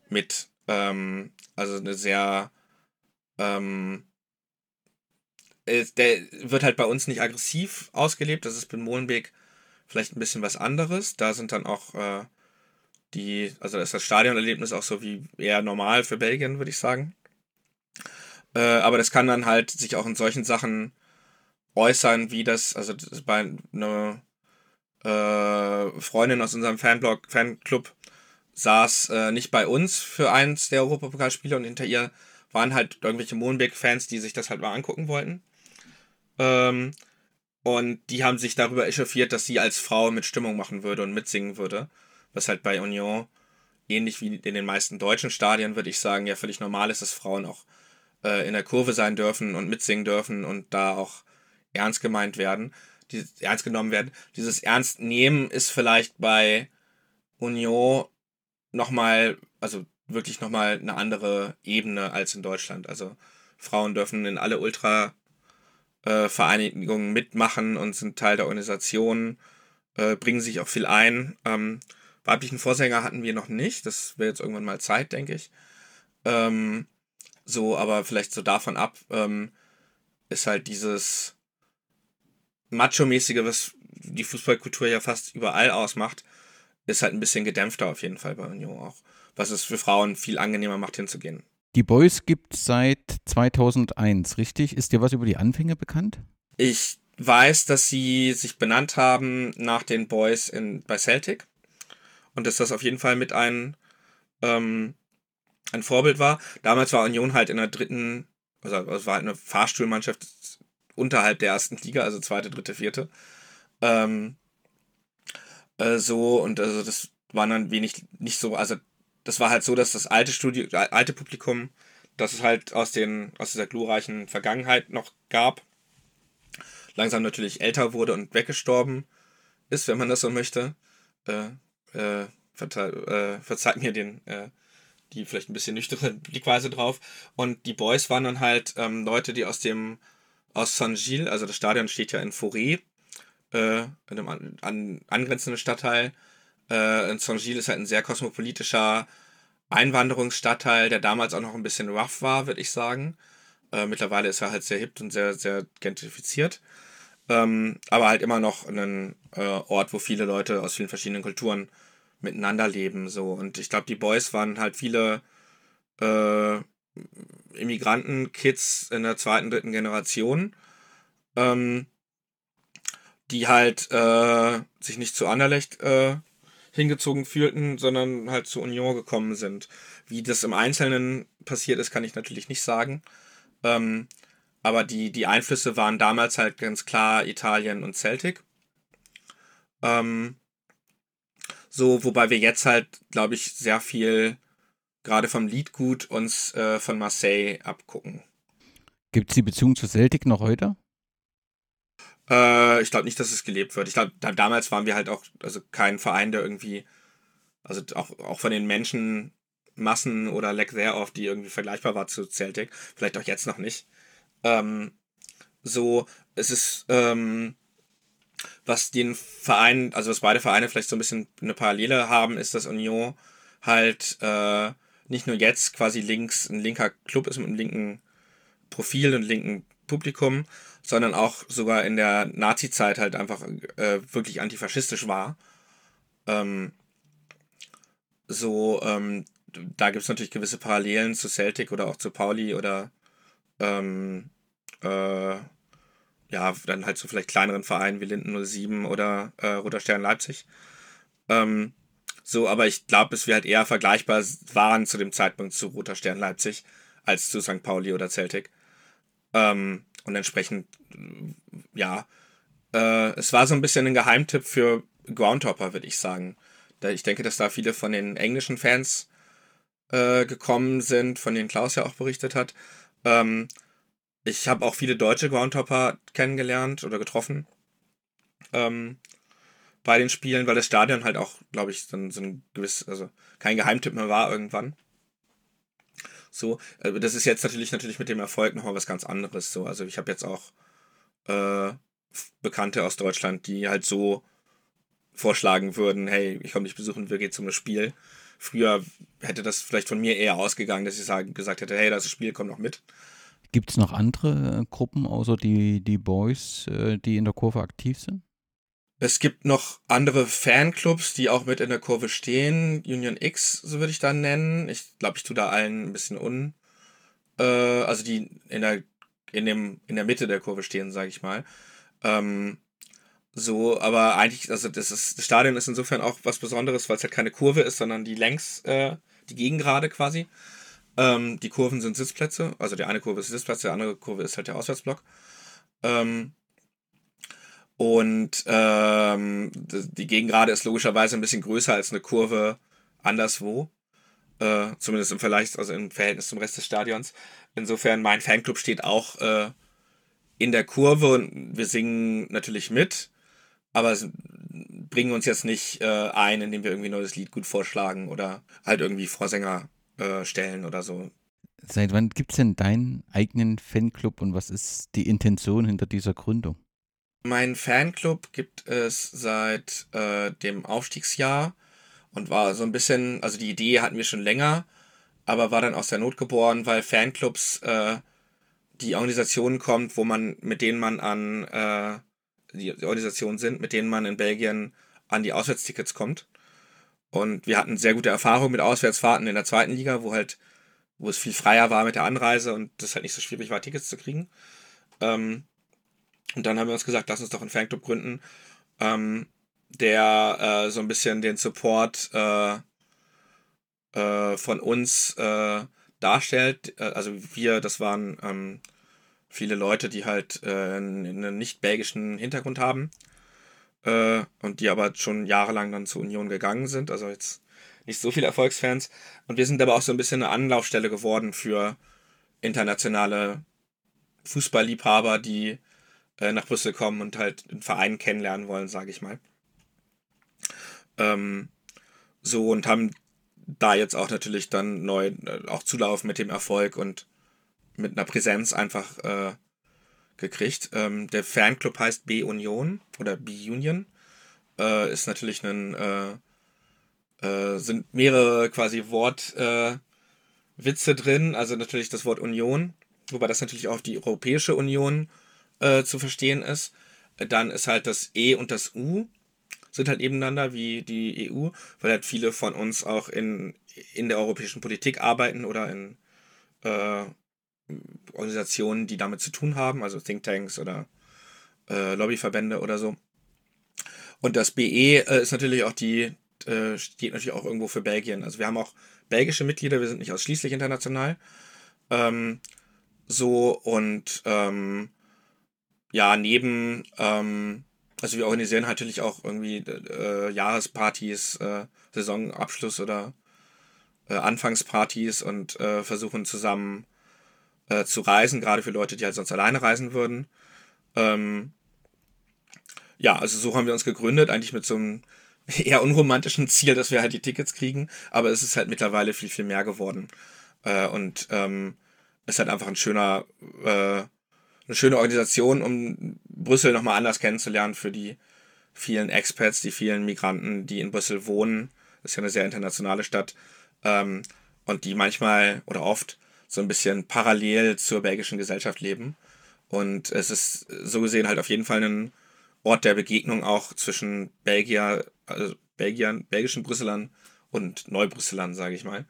mit. Ähm, also eine sehr. Ähm, der wird halt bei uns nicht aggressiv ausgelebt. Das ist bei Molenbeek vielleicht ein bisschen was anderes. Da sind dann auch äh, die, also ist das Stadionerlebnis auch so wie eher normal für Belgien, würde ich sagen. Äh, aber das kann dann halt sich auch in solchen Sachen äußern, wie das, also das bei einer äh, Freundin aus unserem Fanblog, Fanclub saß äh, nicht bei uns für eins der Europapokalspiele und hinter ihr waren halt irgendwelche Moonbeck-Fans, die sich das halt mal angucken wollten. Ähm, und die haben sich darüber echauffiert, dass sie als Frau mit Stimmung machen würde und mitsingen würde. Was halt bei Union, ähnlich wie in den meisten deutschen Stadien, würde ich sagen, ja völlig normal ist, dass Frauen auch äh, in der Kurve sein dürfen und mitsingen dürfen und da auch ernst gemeint werden, die, ernst genommen werden. Dieses Ernstnehmen ist vielleicht bei Union nochmal, also wirklich nochmal eine andere Ebene als in Deutschland. Also Frauen dürfen in alle Ultra-Vereinigungen äh, mitmachen und sind Teil der Organisation, äh, bringen sich auch viel ein. Ähm, weiblichen Vorsänger hatten wir noch nicht. Das wäre jetzt irgendwann mal Zeit, denke ich. Ähm, so, aber vielleicht so davon ab ähm, ist halt dieses Macho-mäßige, was die Fußballkultur ja fast überall ausmacht, ist halt ein bisschen gedämpfter auf jeden Fall bei Union auch. Was es für Frauen viel angenehmer macht, hinzugehen. Die Boys gibt es seit 2001, richtig? Ist dir was über die Anfänge bekannt? Ich weiß, dass sie sich benannt haben nach den Boys in, bei Celtic. Und dass das auf jeden Fall mit ein, ähm, ein Vorbild war. Damals war Union halt in der dritten, also es war halt eine Fahrstuhlmannschaft unterhalb der ersten Liga, also zweite, dritte, vierte. Ähm, äh, so und also das war dann wenig nicht so, also das war halt so, dass das alte Studio, äh, alte Publikum, das es halt aus den aus dieser glorreichen Vergangenheit noch gab, langsam natürlich älter wurde und weggestorben ist, wenn man das so möchte. Äh, äh, äh, verzeiht mir den äh, die vielleicht ein bisschen nüchterne Blickweise drauf. Und die Boys waren dann halt ähm, Leute, die aus dem aus Saint-Gilles, also das Stadion steht ja in Forêt, äh, in einem an, an, angrenzenden Stadtteil. Äh, Saint-Gilles ist halt ein sehr kosmopolitischer Einwanderungsstadtteil, der damals auch noch ein bisschen rough war, würde ich sagen. Äh, mittlerweile ist er halt sehr hip und sehr, sehr gentrifiziert. Ähm, aber halt immer noch ein äh, Ort, wo viele Leute aus vielen verschiedenen Kulturen miteinander leben. So. Und ich glaube, die Boys waren halt viele äh, Immigranten-Kids in der zweiten, dritten Generation. Ähm, die halt äh, sich nicht zu Anderlecht äh, hingezogen fühlten, sondern halt zu Union gekommen sind. Wie das im Einzelnen passiert ist, kann ich natürlich nicht sagen. Ähm, aber die, die Einflüsse waren damals halt ganz klar Italien und Celtic. Ähm, so, wobei wir jetzt halt, glaube ich, sehr viel gerade vom Liedgut uns äh, von Marseille abgucken. Gibt es die Beziehung zu Celtic noch heute? Äh, ich glaube nicht, dass es gelebt wird. Ich glaube, da, damals waren wir halt auch, also kein Verein, der irgendwie, also auch, auch von den Menschenmassen oder Leck sehr oft, die irgendwie vergleichbar war zu Celtic. Vielleicht auch jetzt noch nicht. Ähm, so, es ist, ähm, was den Verein, also was beide Vereine vielleicht so ein bisschen eine Parallele haben, ist, dass Union halt äh, nicht nur jetzt quasi links ein linker Club ist mit einem linken Profil und linken Publikum, sondern auch sogar in der Nazi-Zeit halt einfach äh, wirklich antifaschistisch war. Ähm, so, ähm, da gibt es natürlich gewisse Parallelen zu Celtic oder auch zu Pauli oder ähm, äh, ja, dann halt so vielleicht kleineren Vereinen wie Linden 07 oder äh, Roter Stern Leipzig. Ähm, so, aber ich glaube, dass wir halt eher vergleichbar waren zu dem Zeitpunkt zu Roter Stern Leipzig als zu St. Pauli oder Celtic. Ähm, und entsprechend, ja, äh, es war so ein bisschen ein Geheimtipp für Groundhopper, würde ich sagen. Ich denke, dass da viele von den englischen Fans äh, gekommen sind, von denen Klaus ja auch berichtet hat. Ähm, ich habe auch viele deutsche Groundhopper kennengelernt oder getroffen. Ähm, bei den Spielen, weil das Stadion halt auch, glaube ich, so, so ein gewiss, also kein Geheimtipp mehr war irgendwann. So, äh, das ist jetzt natürlich natürlich mit dem Erfolg nochmal was ganz anderes. So, also ich habe jetzt auch äh, Bekannte aus Deutschland, die halt so vorschlagen würden, hey, ich komme dich besuchen, wir gehen zum Spiel. Früher hätte das vielleicht von mir eher ausgegangen, dass ich sagen, gesagt hätte, hey, das Spiel, komm noch mit. Gibt es noch andere äh, Gruppen außer die, die Boys, äh, die in der Kurve aktiv sind? Es gibt noch andere Fanclubs, die auch mit in der Kurve stehen. Union X, so würde ich da nennen. Ich glaube, ich tue da allen ein bisschen un. Äh, also die in der in, dem, in der Mitte der Kurve stehen, sage ich mal. Ähm, so, aber eigentlich, also das, ist, das Stadion ist insofern auch was Besonderes, weil es halt keine Kurve ist, sondern die längs, äh, die Gegengrade quasi. Ähm, die Kurven sind Sitzplätze, also die eine Kurve ist Sitzplatz, die andere Kurve ist halt der Auswärtsblock. Ähm, und ähm, die Gegengrade ist logischerweise ein bisschen größer als eine Kurve anderswo. Äh, zumindest im Vergleich, also im Verhältnis zum Rest des Stadions. Insofern, mein Fanclub steht auch äh, in der Kurve und wir singen natürlich mit, aber bringen uns jetzt nicht äh, ein, indem wir irgendwie ein neues Lied gut vorschlagen oder halt irgendwie Vorsänger äh, stellen oder so. Seit wann gibt es denn deinen eigenen Fanclub und was ist die Intention hinter dieser Gründung? Mein Fanclub gibt es seit äh, dem Aufstiegsjahr und war so ein bisschen, also die Idee hatten wir schon länger, aber war dann aus der Not geboren, weil Fanclubs äh, die Organisationen kommt, wo man, mit denen man an äh, die Organisationen sind, mit denen man in Belgien an die Auswärtstickets kommt. Und wir hatten sehr gute Erfahrungen mit Auswärtsfahrten in der zweiten Liga, wo halt, wo es viel freier war mit der Anreise und das halt nicht so schwierig war, Tickets zu kriegen. Ähm, und dann haben wir uns gesagt, lass uns doch einen Fanclub gründen, ähm, der äh, so ein bisschen den Support äh, äh, von uns äh, darstellt. Äh, also wir, das waren ähm, viele Leute, die halt äh, einen nicht belgischen Hintergrund haben äh, und die aber schon jahrelang dann zur Union gegangen sind. Also jetzt nicht so viele Erfolgsfans. Und wir sind aber auch so ein bisschen eine Anlaufstelle geworden für internationale Fußballliebhaber, die äh, nach Brüssel kommen und halt einen Verein kennenlernen wollen, sage ich mal. Ähm, so und haben da jetzt auch natürlich dann neu äh, auch Zulauf mit dem Erfolg und mit einer Präsenz einfach äh, gekriegt. Ähm, der Fanclub heißt B-Union oder B-Union. Äh, ist natürlich ein, äh, äh sind mehrere quasi Wortwitze äh, drin. Also natürlich das Wort Union, wobei das natürlich auch die Europäische Union äh, zu verstehen ist. Dann ist halt das E und das U sind halt nebeneinander wie die EU, weil halt viele von uns auch in, in der europäischen Politik arbeiten oder in Organisationen, die damit zu tun haben, also Thinktanks oder äh, Lobbyverbände oder so. Und das BE äh, ist natürlich auch die, äh, steht natürlich auch irgendwo für Belgien. Also wir haben auch belgische Mitglieder, wir sind nicht ausschließlich international. Ähm, so und ähm, ja, neben, ähm, also wir organisieren natürlich auch irgendwie äh, Jahrespartys, äh, Saisonabschluss oder äh, Anfangspartys und äh, versuchen zusammen äh, zu reisen, gerade für Leute, die halt sonst alleine reisen würden. Ähm, ja, also so haben wir uns gegründet, eigentlich mit so einem eher unromantischen Ziel, dass wir halt die Tickets kriegen, aber es ist halt mittlerweile viel, viel mehr geworden. Äh, und ähm, es ist halt einfach ein schöner, äh, eine schöne Organisation, um Brüssel nochmal anders kennenzulernen für die vielen Expats, die vielen Migranten, die in Brüssel wohnen. Das ist ja eine sehr internationale Stadt. Ähm, und die manchmal oder oft so ein bisschen parallel zur belgischen Gesellschaft leben. Und es ist so gesehen halt auf jeden Fall ein Ort der Begegnung auch zwischen Belgier, also Belgiern, belgischen Brüsselern und Neubrüsselern, sage ich mal.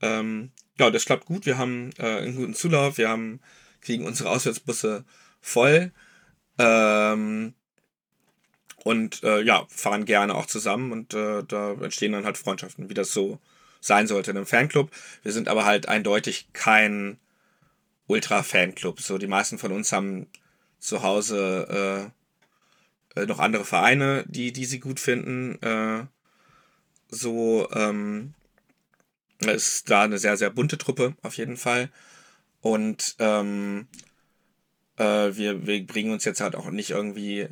Ähm, ja, das klappt gut. Wir haben äh, einen guten Zulauf. Wir haben, kriegen unsere Auswärtsbusse voll. Ähm, und äh, ja, fahren gerne auch zusammen und äh, da entstehen dann halt Freundschaften, wie das so sein sollte in einem Fanclub. Wir sind aber halt eindeutig kein Ultra-Fanclub. So, die meisten von uns haben zu Hause äh, äh, noch andere Vereine, die, die sie gut finden. Äh, so ähm, ist da eine sehr, sehr bunte Truppe auf jeden Fall. Und ähm, äh, wir, wir bringen uns jetzt halt auch nicht irgendwie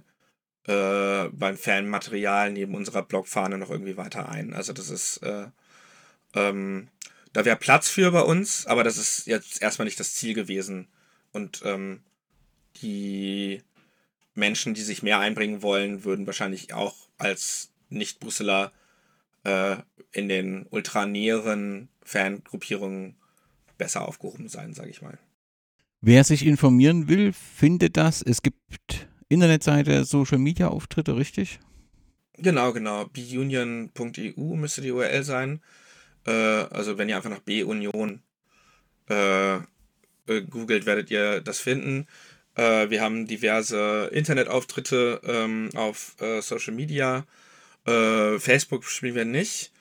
äh, beim Fanmaterial neben unserer Blogfahne noch irgendwie weiter ein. Also das ist äh, ähm, da wäre Platz für bei uns, aber das ist jetzt erstmal nicht das Ziel gewesen. Und ähm, die Menschen, die sich mehr einbringen wollen, würden wahrscheinlich auch als Nicht-Brüsseler äh, in den ultranäheren Fangruppierungen besser aufgehoben sein, sage ich mal. Wer sich informieren will, findet das. Es gibt Internetseite, Social Media Auftritte, richtig? Genau, genau. beunion.eu müsste die URL sein. Äh, also wenn ihr einfach nach B-Union äh, googelt, werdet ihr das finden. Äh, wir haben diverse Internetauftritte ähm, auf äh, Social Media. Äh, Facebook spielen wir nicht.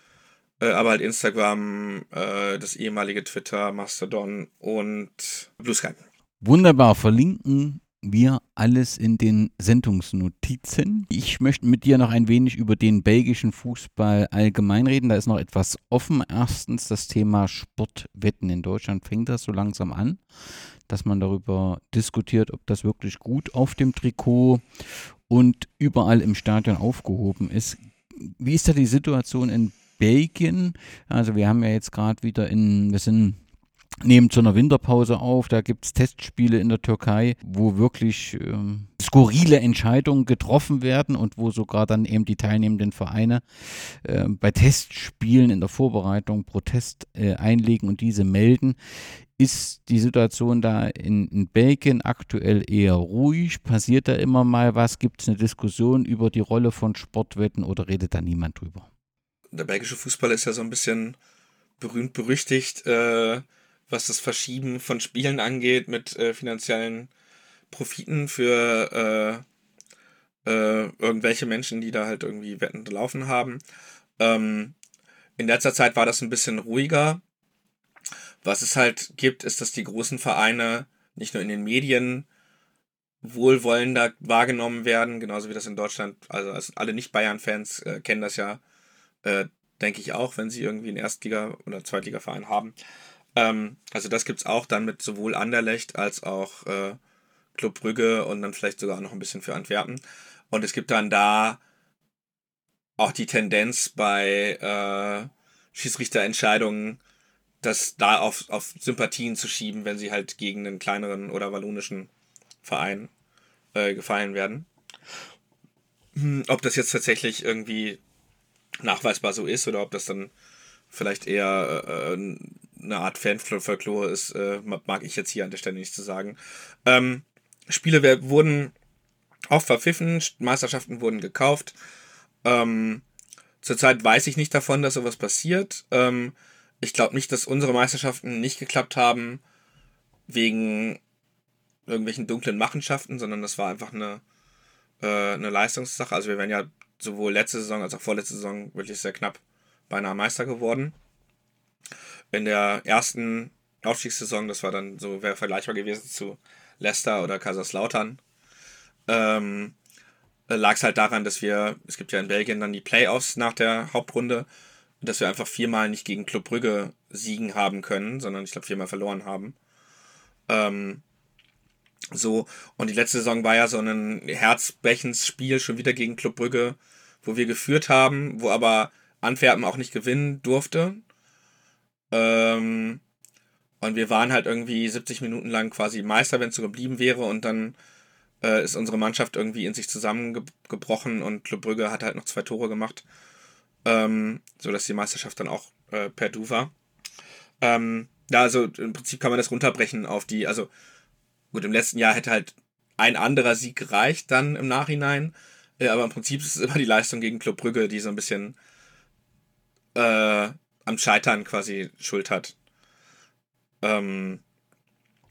Aber halt Instagram, das ehemalige Twitter, Mastodon und Blue Sky. Wunderbar, verlinken wir alles in den Sendungsnotizen. Ich möchte mit dir noch ein wenig über den belgischen Fußball allgemein reden. Da ist noch etwas offen. Erstens das Thema Sportwetten in Deutschland fängt das so langsam an, dass man darüber diskutiert, ob das wirklich gut auf dem Trikot und überall im Stadion aufgehoben ist. Wie ist da die Situation in Belgien? Also wir haben ja jetzt gerade wieder in, wir sind nehmen zu einer Winterpause auf. Da gibt es Testspiele in der Türkei, wo wirklich ähm, skurrile Entscheidungen getroffen werden und wo sogar dann eben die teilnehmenden Vereine äh, bei Testspielen in der Vorbereitung Protest äh, einlegen und diese melden. Ist die Situation da in, in, Belgien aktuell eher ruhig? Passiert da immer mal was? Gibt es eine Diskussion über die Rolle von Sportwetten oder redet da niemand drüber? Der belgische Fußball ist ja so ein bisschen berühmt berüchtigt. Äh was das Verschieben von Spielen angeht, mit äh, finanziellen Profiten für äh, äh, irgendwelche Menschen, die da halt irgendwie Wetten laufen haben. Ähm, in letzter Zeit war das ein bisschen ruhiger. Was es halt gibt, ist, dass die großen Vereine nicht nur in den Medien wohlwollender wahrgenommen werden, genauso wie das in Deutschland, also, also alle Nicht-Bayern-Fans äh, kennen das ja, äh, denke ich auch, wenn sie irgendwie einen Erstliga- oder Zweitliga-Verein haben. Ähm, also das gibt es auch dann mit sowohl Anderlecht als auch äh, Club Brügge und dann vielleicht sogar noch ein bisschen für Antwerpen. Und es gibt dann da auch die Tendenz bei äh, Schiedsrichterentscheidungen, das da auf, auf Sympathien zu schieben, wenn sie halt gegen einen kleineren oder wallonischen Verein äh, gefallen werden. Hm, ob das jetzt tatsächlich irgendwie nachweisbar so ist oder ob das dann vielleicht eher äh, eine Art Fanfolklore ist, äh, mag ich jetzt hier an der Stelle nicht zu sagen. Ähm, Spiele wurden auch verpfiffen, Meisterschaften wurden gekauft. Ähm, zurzeit weiß ich nicht davon, dass sowas passiert. Ähm, ich glaube nicht, dass unsere Meisterschaften nicht geklappt haben wegen irgendwelchen dunklen Machenschaften, sondern das war einfach eine, äh, eine Leistungssache. Also wir wären ja sowohl letzte Saison als auch vorletzte Saison wirklich sehr knapp beinahe Meister geworden in der ersten Aufstiegssaison, das war dann so, wäre vergleichbar gewesen zu Leicester oder Kaiserslautern, ähm, lag es halt daran, dass wir, es gibt ja in Belgien dann die Playoffs nach der Hauptrunde, dass wir einfach viermal nicht gegen Club Brügge siegen haben können, sondern ich glaube viermal verloren haben. Ähm, so, und die letzte Saison war ja so ein herzbrechens Spiel schon wieder gegen Club Brügge, wo wir geführt haben, wo aber Antwerpen auch nicht gewinnen durfte. Ähm, und wir waren halt irgendwie 70 Minuten lang quasi Meister, wenn es so geblieben wäre. Und dann äh, ist unsere Mannschaft irgendwie in sich zusammengebrochen und Club Brügge hat halt noch zwei Tore gemacht. Ähm, so dass die Meisterschaft dann auch äh, per Du war. Ähm, ja, also im Prinzip kann man das runterbrechen auf die, also gut, im letzten Jahr hätte halt ein anderer Sieg gereicht dann im Nachhinein. Äh, aber im Prinzip ist es immer die Leistung gegen Club Brügge, die so ein bisschen äh, am Scheitern quasi Schuld hat. Ähm,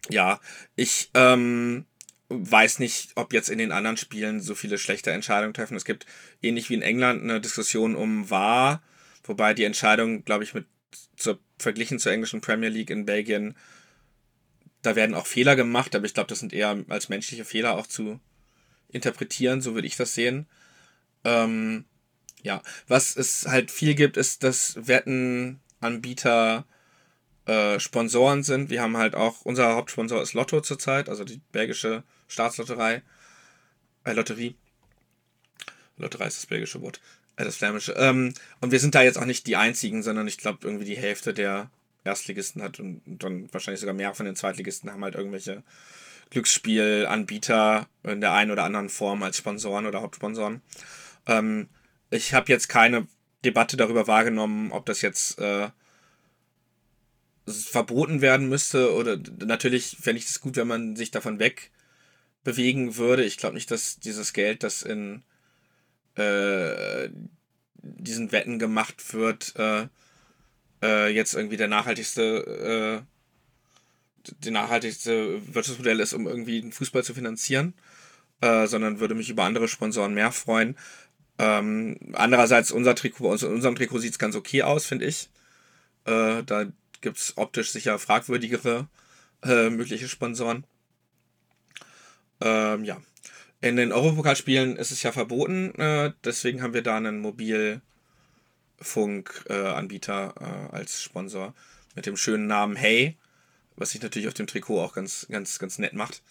ja, ich ähm, weiß nicht, ob jetzt in den anderen Spielen so viele schlechte Entscheidungen treffen. Es gibt ähnlich wie in England eine Diskussion um war, wobei die Entscheidung, glaube ich, mit zur, verglichen zur englischen Premier League in Belgien, da werden auch Fehler gemacht, aber ich glaube, das sind eher als menschliche Fehler auch zu interpretieren, so würde ich das sehen. Ähm, ja, was es halt viel gibt, ist, dass Wettenanbieter äh, Sponsoren sind. Wir haben halt auch, unser Hauptsponsor ist Lotto zurzeit, also die belgische Staatslotterei, äh, Lotterie. Lotterei ist das belgische Wort, äh, das flämische. Ähm, und wir sind da jetzt auch nicht die einzigen, sondern ich glaube, irgendwie die Hälfte der Erstligisten hat und, dann wahrscheinlich sogar mehr von den Zweitligisten haben halt irgendwelche Glücksspielanbieter in der einen oder anderen Form als Sponsoren oder Hauptsponsoren. Ähm, ich habe jetzt keine Debatte darüber wahrgenommen, ob das jetzt äh, verboten werden müsste oder natürlich fände ich es gut, wenn man sich davon weg bewegen würde. Ich glaube nicht, dass dieses Geld, das in äh, diesen Wetten gemacht wird, äh, äh, jetzt irgendwie der nachhaltigste, äh, die nachhaltigste Wirtschaftsmodell ist, um irgendwie den Fußball zu finanzieren, äh, sondern würde mich über andere Sponsoren mehr freuen. Ähm, andererseits, unser Trikot, uns in unserem Trikot sieht es ganz okay aus, finde ich. Äh, da gibt es optisch sicher fragwürdigere äh, mögliche Sponsoren. Ähm, ja. In den Europokalspielen ist es ja verboten, äh, deswegen haben wir da einen Mobilfunkanbieter äh, als Sponsor mit dem schönen Namen Hey, was sich natürlich auf dem Trikot auch ganz, ganz, ganz nett macht.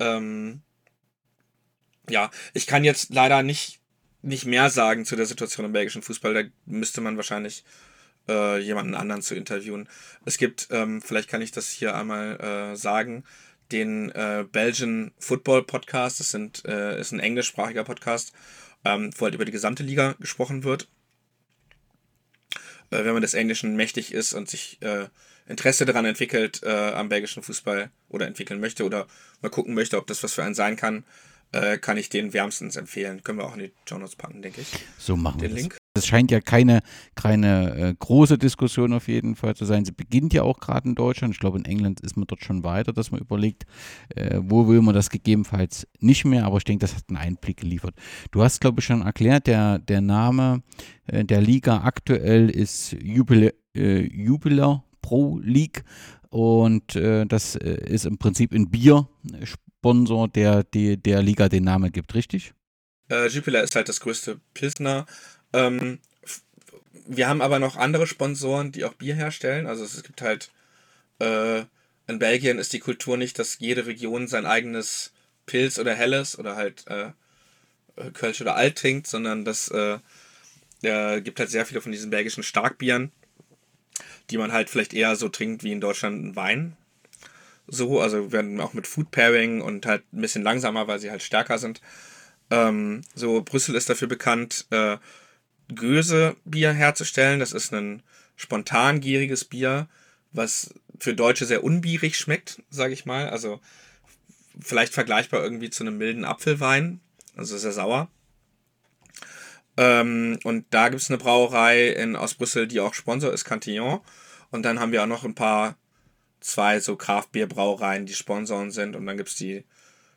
Ähm, ja, ich kann jetzt leider nicht, nicht mehr sagen zu der Situation im belgischen Fußball. Da müsste man wahrscheinlich äh, jemanden anderen zu interviewen. Es gibt, ähm, vielleicht kann ich das hier einmal äh, sagen, den äh, Belgian Football Podcast. Das sind, äh, ist ein englischsprachiger Podcast, ähm, wo halt über die gesamte Liga gesprochen wird. Äh, wenn man des Englischen mächtig ist und sich äh, Interesse daran entwickelt am belgischen Fußball oder entwickeln möchte oder mal gucken möchte, ob das was für einen sein kann, äh, kann ich den wärmstens empfehlen. Können wir auch in die Notes packen, denke ich. So machen den wir Link. Das scheint ja keine, keine äh, große Diskussion auf jeden Fall zu sein. Sie beginnt ja auch gerade in Deutschland. Ich glaube, in England ist man dort schon weiter, dass man überlegt, äh, wo will man das gegebenenfalls nicht mehr. Aber ich denke, das hat einen Einblick geliefert. Du hast, glaube ich, schon erklärt, der, der Name äh, der Liga aktuell ist Jubiläer, äh, Jubiläer Pro League. Und äh, das äh, ist im Prinzip ein Biersponsor, der, der der Liga den Namen gibt, richtig? Äh, Jupiler ist halt das größte Pilsner ähm, wir haben aber noch andere Sponsoren, die auch Bier herstellen. Also es gibt halt, äh, in Belgien ist die Kultur nicht, dass jede Region sein eigenes Pilz oder Helles oder halt äh, äh Kölsch oder Alt trinkt, sondern das äh, äh, gibt halt sehr viele von diesen belgischen Starkbieren, die man halt vielleicht eher so trinkt wie in Deutschland ein Wein. So, also werden auch mit Food Pairing und halt ein bisschen langsamer, weil sie halt stärker sind. Ähm, so, Brüssel ist dafür bekannt, äh, Göse-Bier herzustellen. Das ist ein spontan gieriges Bier, was für Deutsche sehr unbierig schmeckt, sage ich mal. Also vielleicht vergleichbar irgendwie zu einem milden Apfelwein, also sehr sauer. Ähm, und da gibt es eine Brauerei in, aus Brüssel, die auch Sponsor ist, Cantillon. Und dann haben wir auch noch ein paar, zwei so Kraftbierbrauereien, die Sponsoren sind. Und dann gibt es die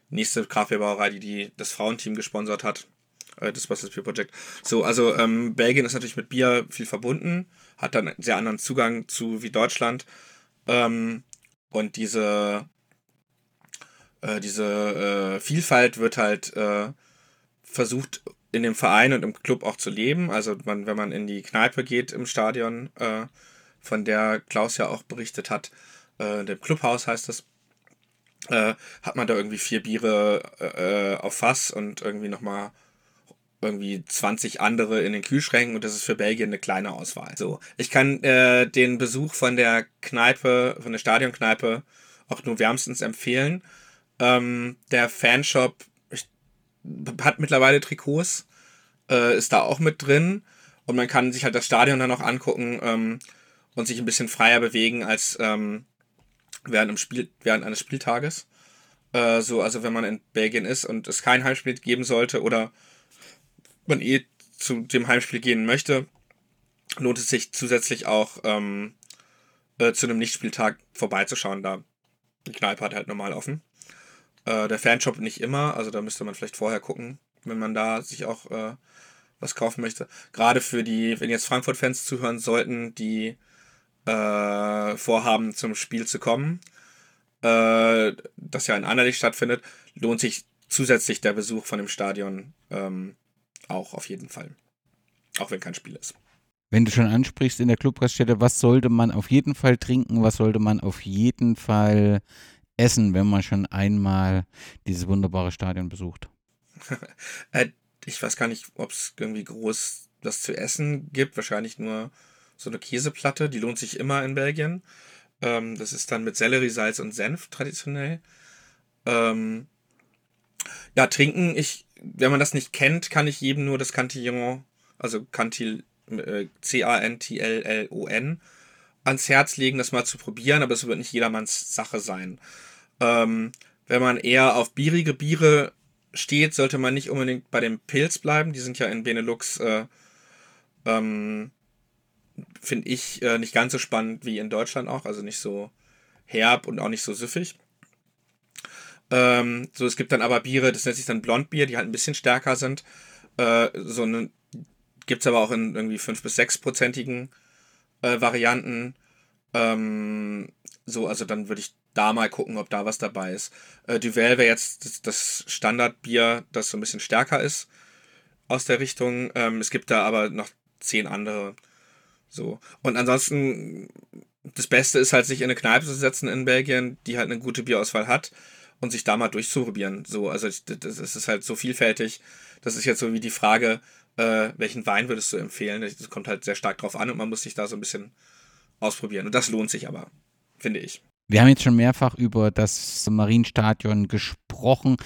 nächste Kraftbierbrauerei, die, die das Frauenteam gesponsert hat. Äh, das Bosses Beer Project. So, also ähm, Belgien ist natürlich mit Bier viel verbunden, hat dann einen sehr anderen Zugang zu wie Deutschland. Ähm, und diese, äh, diese äh, Vielfalt wird halt äh, versucht in dem Verein und im Club auch zu leben. Also man, wenn man in die Kneipe geht im Stadion, äh, von der Klaus ja auch berichtet hat, äh, dem Clubhaus heißt es, äh, hat man da irgendwie vier Biere äh, auf Fass und irgendwie nochmal irgendwie 20 andere in den Kühlschränken und das ist für Belgien eine kleine Auswahl. So, ich kann äh, den Besuch von der Kneipe, von der Stadionkneipe auch nur wärmstens empfehlen. Ähm, der Fanshop ich, hat mittlerweile Trikots, äh, ist da auch mit drin und man kann sich halt das Stadion dann noch angucken ähm, und sich ein bisschen freier bewegen als ähm, während, Spiel, während eines Spieltages. Äh, so, also wenn man in Belgien ist und es kein Heimspiel geben sollte oder man eh zu dem Heimspiel gehen möchte, lohnt es sich zusätzlich auch ähm, äh, zu einem Nichtspieltag vorbeizuschauen, da die Kneipe hat halt normal offen. Äh, der Fanshop nicht immer, also da müsste man vielleicht vorher gucken, wenn man da sich auch äh, was kaufen möchte. Gerade für die, wenn jetzt Frankfurt-Fans zuhören sollten, die äh, vorhaben, zum Spiel zu kommen, äh, das ja in Anderlecht stattfindet, lohnt sich zusätzlich der Besuch von dem Stadion ähm, auch auf jeden Fall. Auch wenn kein Spiel ist. Wenn du schon ansprichst in der Clubraststätte, was sollte man auf jeden Fall trinken, was sollte man auf jeden Fall essen, wenn man schon einmal dieses wunderbare Stadion besucht? Äh, ich weiß gar nicht, ob es irgendwie groß was zu essen gibt. Wahrscheinlich nur so eine Käseplatte, die lohnt sich immer in Belgien. Ähm, das ist dann mit Sellerie, Salz und Senf traditionell. Ähm, ja, trinken, ich, wenn man das nicht kennt, kann ich jedem nur das Cantillon, also Cantil, äh, C-A-N-T-L-L-O-N, ans Herz legen, das mal zu probieren, aber es wird nicht jedermanns Sache sein. Ähm, wenn man eher auf bierige Biere steht, sollte man nicht unbedingt bei dem Pilz bleiben. Die sind ja in Benelux, äh, ähm, finde ich, äh, nicht ganz so spannend wie in Deutschland auch, also nicht so herb und auch nicht so süffig. Ähm, so, es gibt dann aber Biere, das nennt sich dann Blondbier, die halt ein bisschen stärker sind. Äh, so gibt es aber auch in irgendwie 5- bis 6-prozentigen äh, Varianten. Ähm, so, also dann würde ich da mal gucken, ob da was dabei ist. Äh, Duvel wäre jetzt das, das, Standardbier, das so ein bisschen stärker ist aus der Richtung. Ähm, es gibt da aber noch zehn andere. So. Und ansonsten, das Beste ist halt, sich in eine Kneipe zu setzen in Belgien, die halt eine gute Bierauswahl hat und sich da mal durchzuprobieren. So, also das ist halt so vielfältig. Das ist jetzt so wie die Frage, äh, welchen Wein würdest du empfehlen? Das kommt halt sehr stark drauf an und man muss sich da so ein bisschen ausprobieren. Und das lohnt sich aber, finde ich. Wir haben jetzt schon mehrfach über das Marienstadion gesprochen.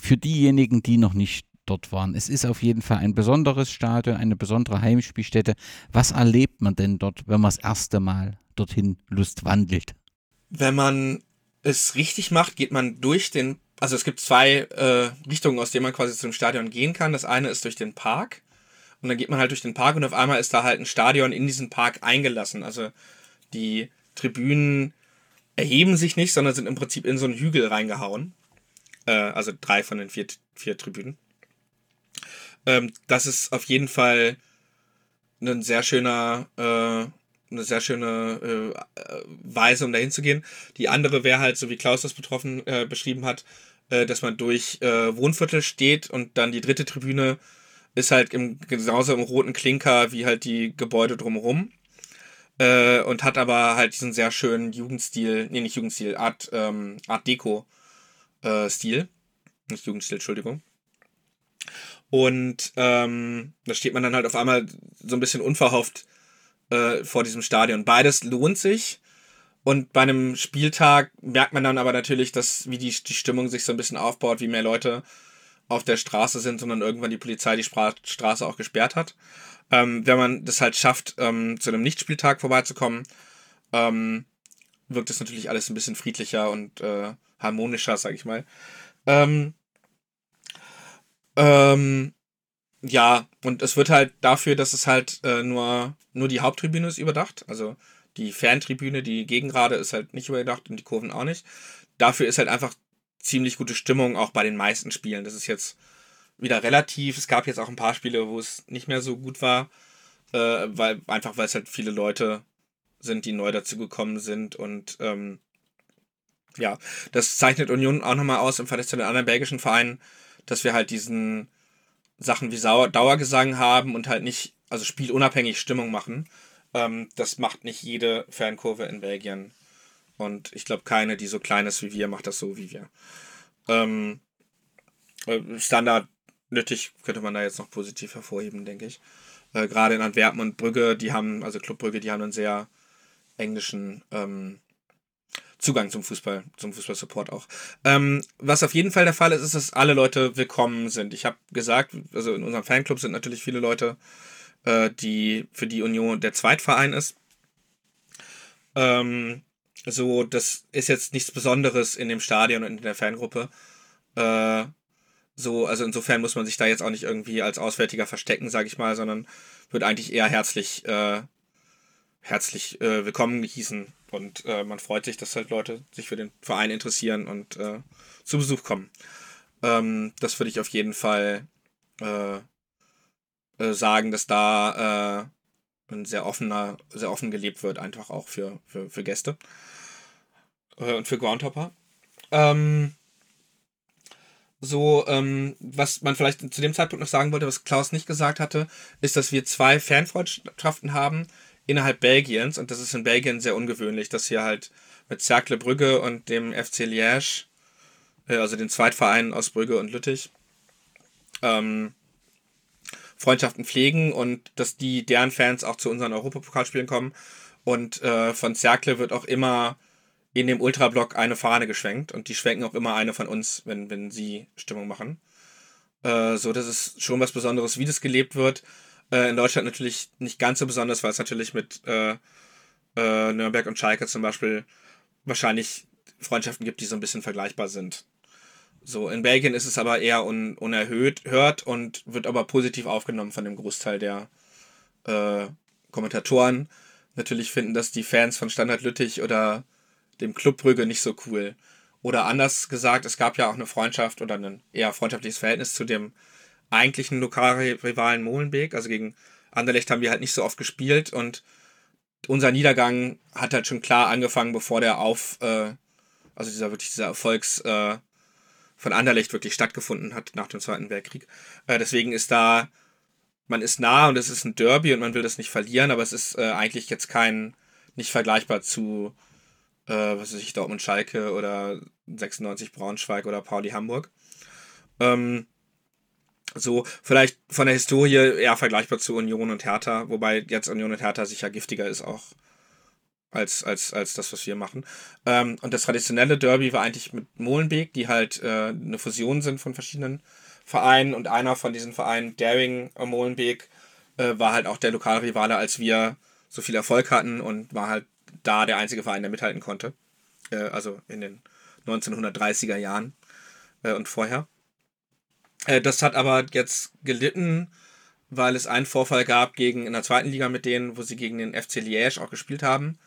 Für diejenigen, die noch nicht dort waren. Es ist auf jeden Fall ein besonderes Stadion, eine besondere Heimspielstätte. Was erlebt man denn dort, wenn man das erste Mal dorthin Lust wandelt? Wenn man es richtig macht, geht man durch den, also es gibt zwei äh, Richtungen, aus denen man quasi zum Stadion gehen kann. Das eine ist durch den Park und dann geht man halt durch den Park und auf einmal ist da halt ein Stadion in diesen Park eingelassen. Also die Tribünen erheben sich nicht, sondern sind im Prinzip in so einen Hügel reingehauen. Äh, also drei von den vier, vier Tribünen. Ähm, das ist auf jeden Fall ein sehr schöner, äh, eine sehr schöne äh, Weise, um dahin zu gehen. Die andere wäre halt, so wie Klaus das betroffen äh, beschrieben hat, äh, dass man durch äh, Wohnviertel steht und dann die dritte Tribüne ist halt im, genauso im roten Klinker wie halt die Gebäude drumherum. Äh, und hat aber halt diesen sehr schönen Jugendstil, nee, nicht Jugendstil, Art, ähm, Art Deco-Stil. Äh, nicht Jugendstil, Entschuldigung. Und ähm, da steht man dann halt auf einmal so ein bisschen unverhofft äh, vor diesem Stadion. Beides lohnt sich. Und bei einem Spieltag merkt man dann aber natürlich, dass wie die, die Stimmung sich so ein bisschen aufbaut, wie mehr Leute auf der Straße sind, sondern irgendwann die Polizei die Spra Straße auch gesperrt hat. Ähm, wenn man das halt schafft, ähm, zu einem Nichtspieltag vorbeizukommen, ähm, wirkt es natürlich alles ein bisschen friedlicher und äh, harmonischer, sag ich mal. Ähm, ähm, ja, und es wird halt dafür, dass es halt äh, nur, nur die Haupttribüne ist überdacht. Also die Ferntribüne, die Gegengrade ist halt nicht überdacht und die Kurven auch nicht. Dafür ist halt einfach ziemlich gute Stimmung auch bei den meisten Spielen. Das ist jetzt wieder relativ. Es gab jetzt auch ein paar Spiele, wo es nicht mehr so gut war, äh, weil einfach weil es halt viele Leute sind, die neu dazugekommen sind und ähm, ja, das zeichnet Union auch nochmal aus im Vergleich zu den anderen belgischen Vereinen dass wir halt diesen Sachen wie Sauer Dauergesang haben und halt nicht, also spielunabhängig Stimmung machen. Ähm, das macht nicht jede Fankurve in Belgien. Und ich glaube, keine, die so klein ist wie wir, macht das so wie wir. Ähm, äh, Standard nötig könnte man da jetzt noch positiv hervorheben, denke ich. Äh, Gerade in Antwerpen und Brügge, die haben, also Club Brügge, die haben einen sehr englischen ähm, Zugang zum Fußball, zum Fußballsupport auch. Ähm, was auf jeden Fall der Fall ist, ist, dass alle Leute willkommen sind. Ich habe gesagt, also in unserem Fanclub sind natürlich viele Leute, äh, die für die Union der Zweitverein ist. Ähm, so, das ist jetzt nichts Besonderes in dem Stadion und in der Fangruppe. Äh, so, also insofern muss man sich da jetzt auch nicht irgendwie als Auswärtiger verstecken, sage ich mal, sondern wird eigentlich eher herzlich, äh, herzlich äh, willkommen hießen und äh, man freut sich, dass halt Leute sich für den Verein interessieren und äh, zu Besuch kommen. Ähm, das würde ich auf jeden Fall äh, äh sagen, dass da äh, ein sehr offener, sehr offen gelebt wird, einfach auch für, für, für Gäste äh, und für Groundhopper. Ähm, so, ähm, was man vielleicht zu dem Zeitpunkt noch sagen wollte, was Klaus nicht gesagt hatte, ist, dass wir zwei Fanfreundschaften haben, innerhalb Belgiens, und das ist in Belgien sehr ungewöhnlich, dass hier halt mit Cercle Brügge und dem FC Liège, äh, also den Zweitverein aus Brügge und Lüttich, ähm, Freundschaften pflegen und dass die deren Fans auch zu unseren Europapokalspielen kommen. Und äh, von Cercle wird auch immer in dem Ultrablock eine Fahne geschwenkt und die schwenken auch immer eine von uns, wenn, wenn sie Stimmung machen. Äh, so, das ist schon was Besonderes, wie das gelebt wird. Äh, in Deutschland natürlich nicht ganz so besonders, weil es natürlich mit äh, äh, Nürnberg und Schalke zum Beispiel wahrscheinlich Freundschaften gibt, die so ein bisschen vergleichbar sind. So, in Belgien ist es aber eher un unerhöht, hört und wird aber positiv aufgenommen von dem Großteil der äh, Kommentatoren. Natürlich finden das die Fans von Standard Lüttich oder dem Club Brügge nicht so cool. Oder anders gesagt, es gab ja auch eine Freundschaft oder ein eher freundschaftliches Verhältnis zu dem eigentlichen Lokalrivalen Molenbeek. Also gegen Anderlecht haben wir halt nicht so oft gespielt und unser Niedergang hat halt schon klar angefangen, bevor der auf, äh, also dieser wirklich dieser Erfolgs äh, von Anderlecht wirklich stattgefunden hat nach dem Zweiten Weltkrieg. Äh, deswegen ist da, man ist nah und es ist ein Derby und man will das nicht verlieren, aber es ist äh, eigentlich jetzt kein, nicht vergleichbar zu, äh, was weiß ich, Dortmund Schalke oder 96 Braunschweig oder Pauli Hamburg. Ähm, so, vielleicht von der Historie eher vergleichbar zu Union und Hertha, wobei jetzt Union und Hertha sicher giftiger ist auch als, als, als das, was wir machen. Ähm, und das traditionelle Derby war eigentlich mit Molenbeek, die halt äh, eine Fusion sind von verschiedenen Vereinen und einer von diesen Vereinen, Daring Molenbeek, äh, war halt auch der Lokalrivale, als wir so viel Erfolg hatten und war halt da der einzige Verein, der mithalten konnte. Äh, also in den 1930er Jahren äh, und vorher. Äh, das hat aber jetzt gelitten, weil es einen Vorfall gab gegen in der zweiten Liga mit denen, wo sie gegen den FC Liège auch gespielt haben.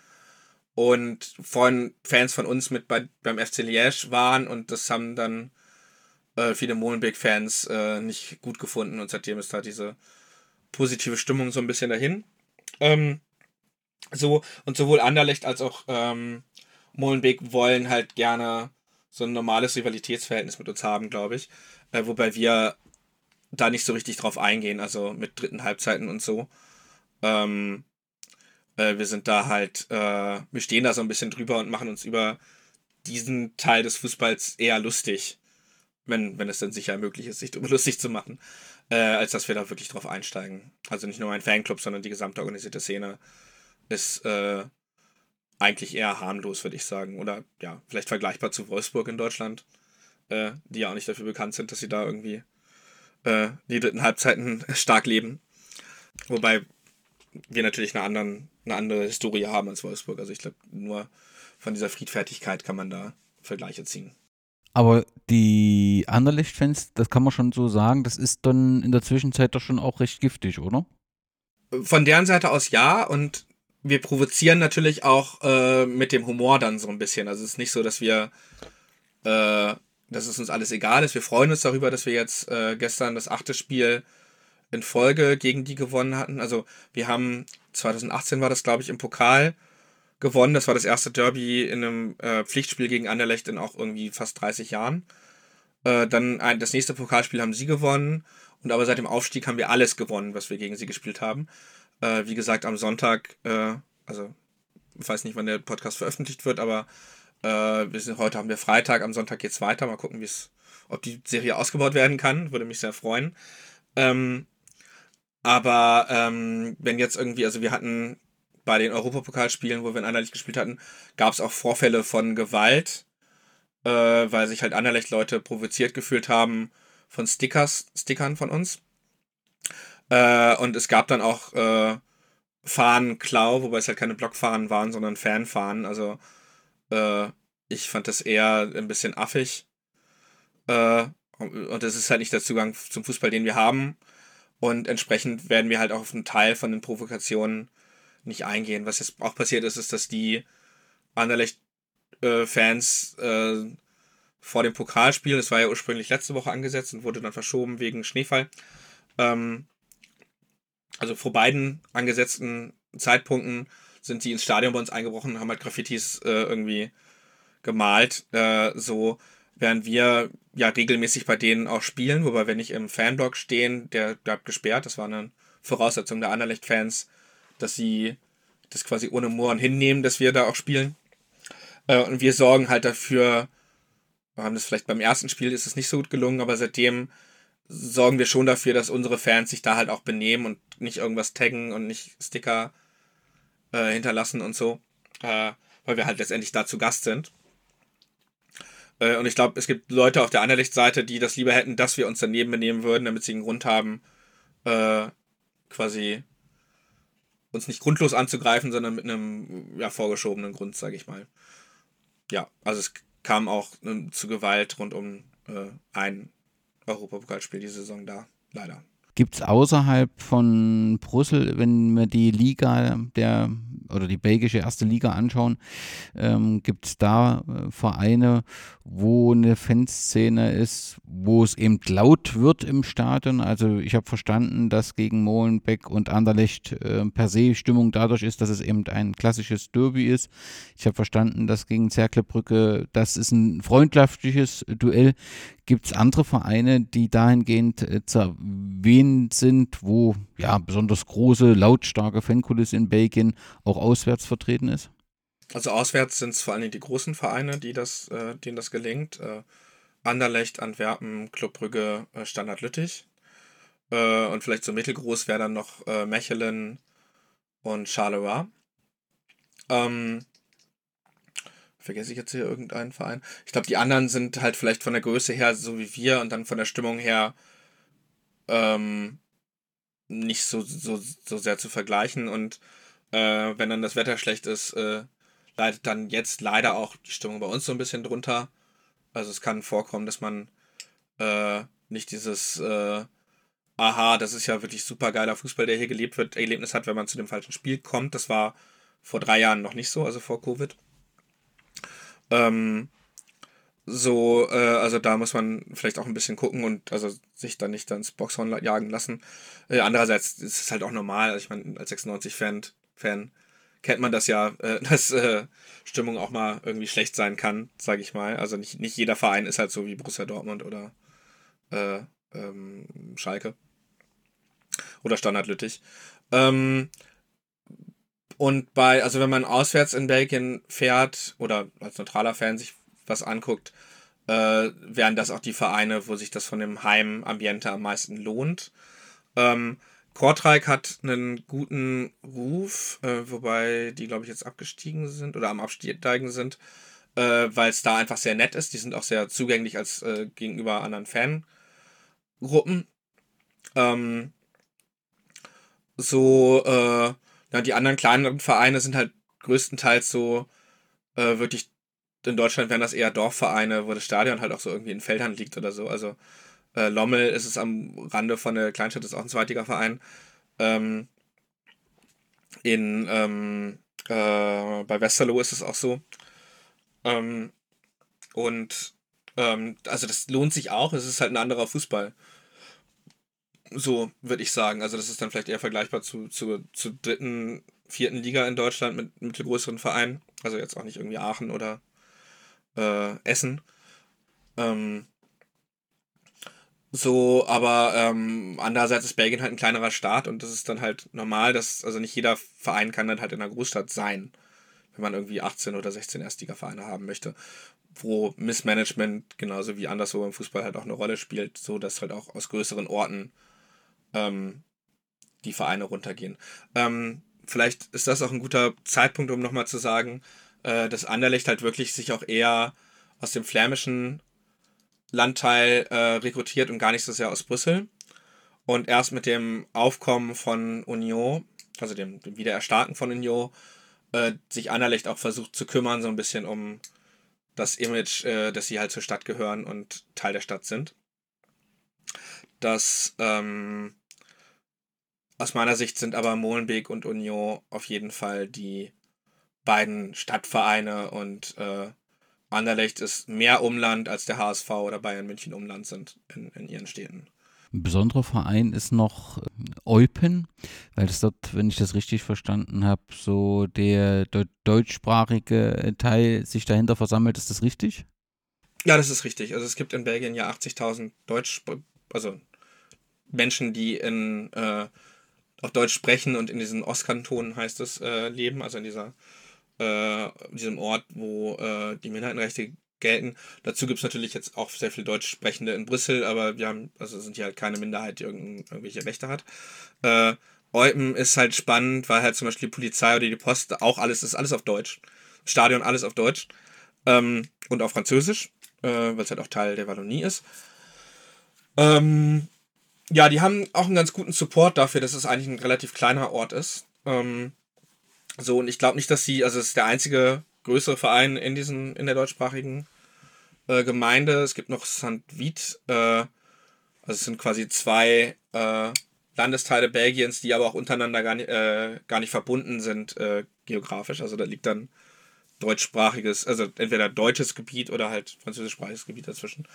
Und von Fans von uns mit bei, beim FC Liège waren und das haben dann äh, viele Molenbeek-Fans äh, nicht gut gefunden und seitdem ist da diese positive Stimmung so ein bisschen dahin. Ähm, so, und sowohl Anderlecht als auch ähm, Molenbeek wollen halt gerne so ein normales Rivalitätsverhältnis mit uns haben, glaube ich äh, wobei wir da nicht so richtig drauf eingehen, also mit dritten Halbzeiten und so. Ähm, äh, wir sind da halt, äh, wir stehen da so ein bisschen drüber und machen uns über diesen Teil des Fußballs eher lustig, wenn, wenn es dann sicher möglich ist, sich darüber lustig zu machen, äh, als dass wir da wirklich drauf einsteigen. Also nicht nur ein Fanclub, sondern die gesamte organisierte Szene ist äh, eigentlich eher harmlos, würde ich sagen. Oder ja, vielleicht vergleichbar zu Wolfsburg in Deutschland äh, die ja auch nicht dafür bekannt sind, dass sie da irgendwie äh, die dritten Halbzeiten stark leben. Wobei wir natürlich eine, anderen, eine andere Historie haben als Wolfsburg. Also ich glaube, nur von dieser Friedfertigkeit kann man da Vergleiche ziehen. Aber die Anderlecht-Fans, das kann man schon so sagen, das ist dann in der Zwischenzeit doch schon auch recht giftig, oder? Von deren Seite aus ja und wir provozieren natürlich auch äh, mit dem Humor dann so ein bisschen. Also es ist nicht so, dass wir äh, dass es uns alles egal ist. Wir freuen uns darüber, dass wir jetzt äh, gestern das achte Spiel in Folge gegen die gewonnen hatten. Also wir haben 2018 war das, glaube ich, im Pokal gewonnen. Das war das erste Derby in einem äh, Pflichtspiel gegen Anderlecht in auch irgendwie fast 30 Jahren. Äh, dann ein, das nächste Pokalspiel haben sie gewonnen. Und aber seit dem Aufstieg haben wir alles gewonnen, was wir gegen sie gespielt haben. Äh, wie gesagt, am Sonntag, äh, also ich weiß nicht, wann der Podcast veröffentlicht wird, aber äh, wir sind, heute haben wir Freitag, am Sonntag geht es weiter. Mal gucken, wie's, ob die Serie ausgebaut werden kann. Würde mich sehr freuen. Ähm, aber ähm, wenn jetzt irgendwie, also wir hatten bei den Europapokalspielen, wo wir in Anderlecht gespielt hatten, gab es auch Vorfälle von Gewalt, äh, weil sich halt Anderlecht-Leute provoziert gefühlt haben von Stickers, Stickern von uns. Äh, und es gab dann auch äh, Fahnenklau, wobei es halt keine Blockfahnen waren, sondern Fanfahnen. Also äh, ich fand das eher ein bisschen affig. Äh, und das ist halt nicht der Zugang zum Fußball, den wir haben. Und entsprechend werden wir halt auch auf einen Teil von den Provokationen nicht eingehen. Was jetzt auch passiert ist, ist, dass die Anderlecht-Fans äh, äh, vor dem Pokalspiel, das war ja ursprünglich letzte Woche angesetzt und wurde dann verschoben wegen Schneefall, ähm, also vor beiden angesetzten Zeitpunkten sind die ins Stadion bei uns eingebrochen und haben halt Graffitis äh, irgendwie gemalt. Äh, so während wir ja regelmäßig bei denen auch spielen, wobei wir nicht im Fanblock stehen, der bleibt gesperrt. Das war eine Voraussetzung der Anderlecht-Fans, dass sie das quasi ohne Mohren hinnehmen, dass wir da auch spielen. Äh, und wir sorgen halt dafür, wir haben das vielleicht beim ersten Spiel ist es nicht so gut gelungen, aber seitdem sorgen wir schon dafür, dass unsere Fans sich da halt auch benehmen und nicht irgendwas taggen und nicht Sticker äh, hinterlassen und so, äh, weil wir halt letztendlich da zu Gast sind. Äh, und ich glaube, es gibt Leute auf der Anderlecht-Seite, die das lieber hätten, dass wir uns daneben benehmen würden, damit sie einen Grund haben, äh, quasi uns nicht grundlos anzugreifen, sondern mit einem ja, vorgeschobenen Grund, sage ich mal. Ja, also es kam auch äh, zu Gewalt rund um äh, ein Europapokalspiel diese Saison da, leider. Gibt es außerhalb von Brüssel, wenn wir die Liga der oder die belgische erste Liga anschauen, ähm, gibt es da äh, Vereine, wo eine Fanszene ist, wo es eben laut wird im Stadion. Also ich habe verstanden, dass gegen Molenbeek und Anderlecht äh, per se Stimmung dadurch ist, dass es eben ein klassisches Derby ist. Ich habe verstanden, dass gegen Zerklebrücke, das ist ein freundschaftliches Duell. Gibt es andere Vereine, die dahingehend äh, zu erwähnen sind, wo ja besonders große, lautstarke Fankulisse in Belgien auch auswärts vertreten ist? Also auswärts sind es vor allem die großen Vereine, die das, äh, denen das gelingt. Äh, Anderlecht, Antwerpen, Club Brügge, äh, Standard Lüttich. Äh, und vielleicht so mittelgroß wäre dann noch äh, Mechelen und Charleroi. Ähm, vergesse ich jetzt hier irgendeinen Verein? Ich glaube, die anderen sind halt vielleicht von der Größe her so wie wir und dann von der Stimmung her ähm, nicht so, so, so sehr zu vergleichen. Und äh, wenn dann das Wetter schlecht ist, äh, leidet dann jetzt leider auch die Stimmung bei uns so ein bisschen drunter. Also es kann vorkommen, dass man äh, nicht dieses äh, Aha, das ist ja wirklich super geiler Fußball, der hier gelebt wird, Erlebnis hat, wenn man zu dem falschen Spiel kommt. Das war vor drei Jahren noch nicht so, also vor Covid. Ähm, so, äh, also da muss man vielleicht auch ein bisschen gucken und also sich dann nicht ins Boxhorn jagen lassen. Äh, andererseits ist es halt auch normal, also ich meine, als 96-Fan Fan kennt man das ja, äh, dass äh, Stimmung auch mal irgendwie schlecht sein kann, sage ich mal. Also nicht, nicht jeder Verein ist halt so wie Borussia Dortmund oder äh, ähm, Schalke oder Standard Lüttich. Ähm, und bei, also wenn man auswärts in Belgien fährt oder als neutraler Fan sich was anguckt, äh, wären das auch die Vereine, wo sich das von dem Heimambiente am meisten lohnt. Ähm, Kortrijk hat einen guten Ruf, äh, wobei die, glaube ich, jetzt abgestiegen sind oder am Absteigen sind, äh, weil es da einfach sehr nett ist. Die sind auch sehr zugänglich als äh, gegenüber anderen Fangruppen. Ähm, so, äh, ja, die anderen kleineren Vereine sind halt größtenteils so äh, wirklich, in Deutschland wären das eher Dorfvereine, wo das Stadion halt auch so irgendwie in Feldern liegt oder so. Also äh, Lommel ist es am Rande von der Kleinstadt, ist auch ein Zweitligaverein. Ähm, in, ähm, äh, bei Westerlo ist es auch so. Ähm, und ähm, also das lohnt sich auch, es ist halt ein anderer Fußball. So würde ich sagen. Also das ist dann vielleicht eher vergleichbar zu, zu, zu dritten, vierten Liga in Deutschland mit mittelgrößeren Vereinen. Also jetzt auch nicht irgendwie Aachen oder äh, Essen. Ähm, so, aber ähm, andererseits ist Belgien halt ein kleinerer Staat und das ist dann halt normal, dass, also nicht jeder Verein kann dann halt in einer Großstadt sein, wenn man irgendwie 18 oder 16 Erstliga-Vereine haben möchte, wo Missmanagement genauso wie anderswo im Fußball halt auch eine Rolle spielt, so dass halt auch aus größeren Orten ähm, die Vereine runtergehen. Ähm, vielleicht ist das auch ein guter Zeitpunkt, um nochmal zu sagen, äh, dass Anderlecht halt wirklich sich auch eher aus dem flämischen Landteil äh, rekrutiert und gar nicht so sehr aus Brüssel. Und erst mit dem Aufkommen von Union, also dem, dem Wiedererstarken von Union, äh, sich Anderlecht auch versucht zu kümmern, so ein bisschen um das Image, äh, dass sie halt zur Stadt gehören und Teil der Stadt sind. Das ähm, aus meiner Sicht sind aber Molenbeek und Union auf jeden Fall die beiden Stadtvereine und äh, Anderlecht ist mehr Umland als der HSV oder Bayern München Umland sind in, in ihren Städten. Ein besonderer Verein ist noch äh, Eupen, weil das dort, wenn ich das richtig verstanden habe, so der, der deutschsprachige Teil sich dahinter versammelt. Ist das richtig? Ja, das ist richtig. Also es gibt in Belgien ja 80.000 Deutsch, also Menschen, die in äh, auf Deutsch sprechen und in diesen Ostkantonen heißt es äh, leben, also in dieser äh, diesem Ort, wo äh, die Minderheitenrechte gelten. Dazu gibt es natürlich jetzt auch sehr viel Deutsch sprechende in Brüssel, aber wir haben, also sind hier halt keine Minderheit, die irgendwelche Rechte hat. Äh, Eupen ist halt spannend, weil halt zum Beispiel die Polizei oder die Post auch alles ist alles auf Deutsch. Stadion alles auf Deutsch ähm, und auf Französisch, äh, weil es halt auch Teil der Wallonie ist. Ähm, ja, die haben auch einen ganz guten Support dafür, dass es eigentlich ein relativ kleiner Ort ist. Ähm, so, und ich glaube nicht, dass sie, also es ist der einzige größere Verein in diesen, in der deutschsprachigen äh, Gemeinde. Es gibt noch St. Vith, äh, also es sind quasi zwei äh, Landesteile Belgiens, die aber auch untereinander gar nicht, äh, gar nicht verbunden sind äh, geografisch. Also da liegt dann deutschsprachiges, also entweder deutsches Gebiet oder halt französischsprachiges Gebiet dazwischen.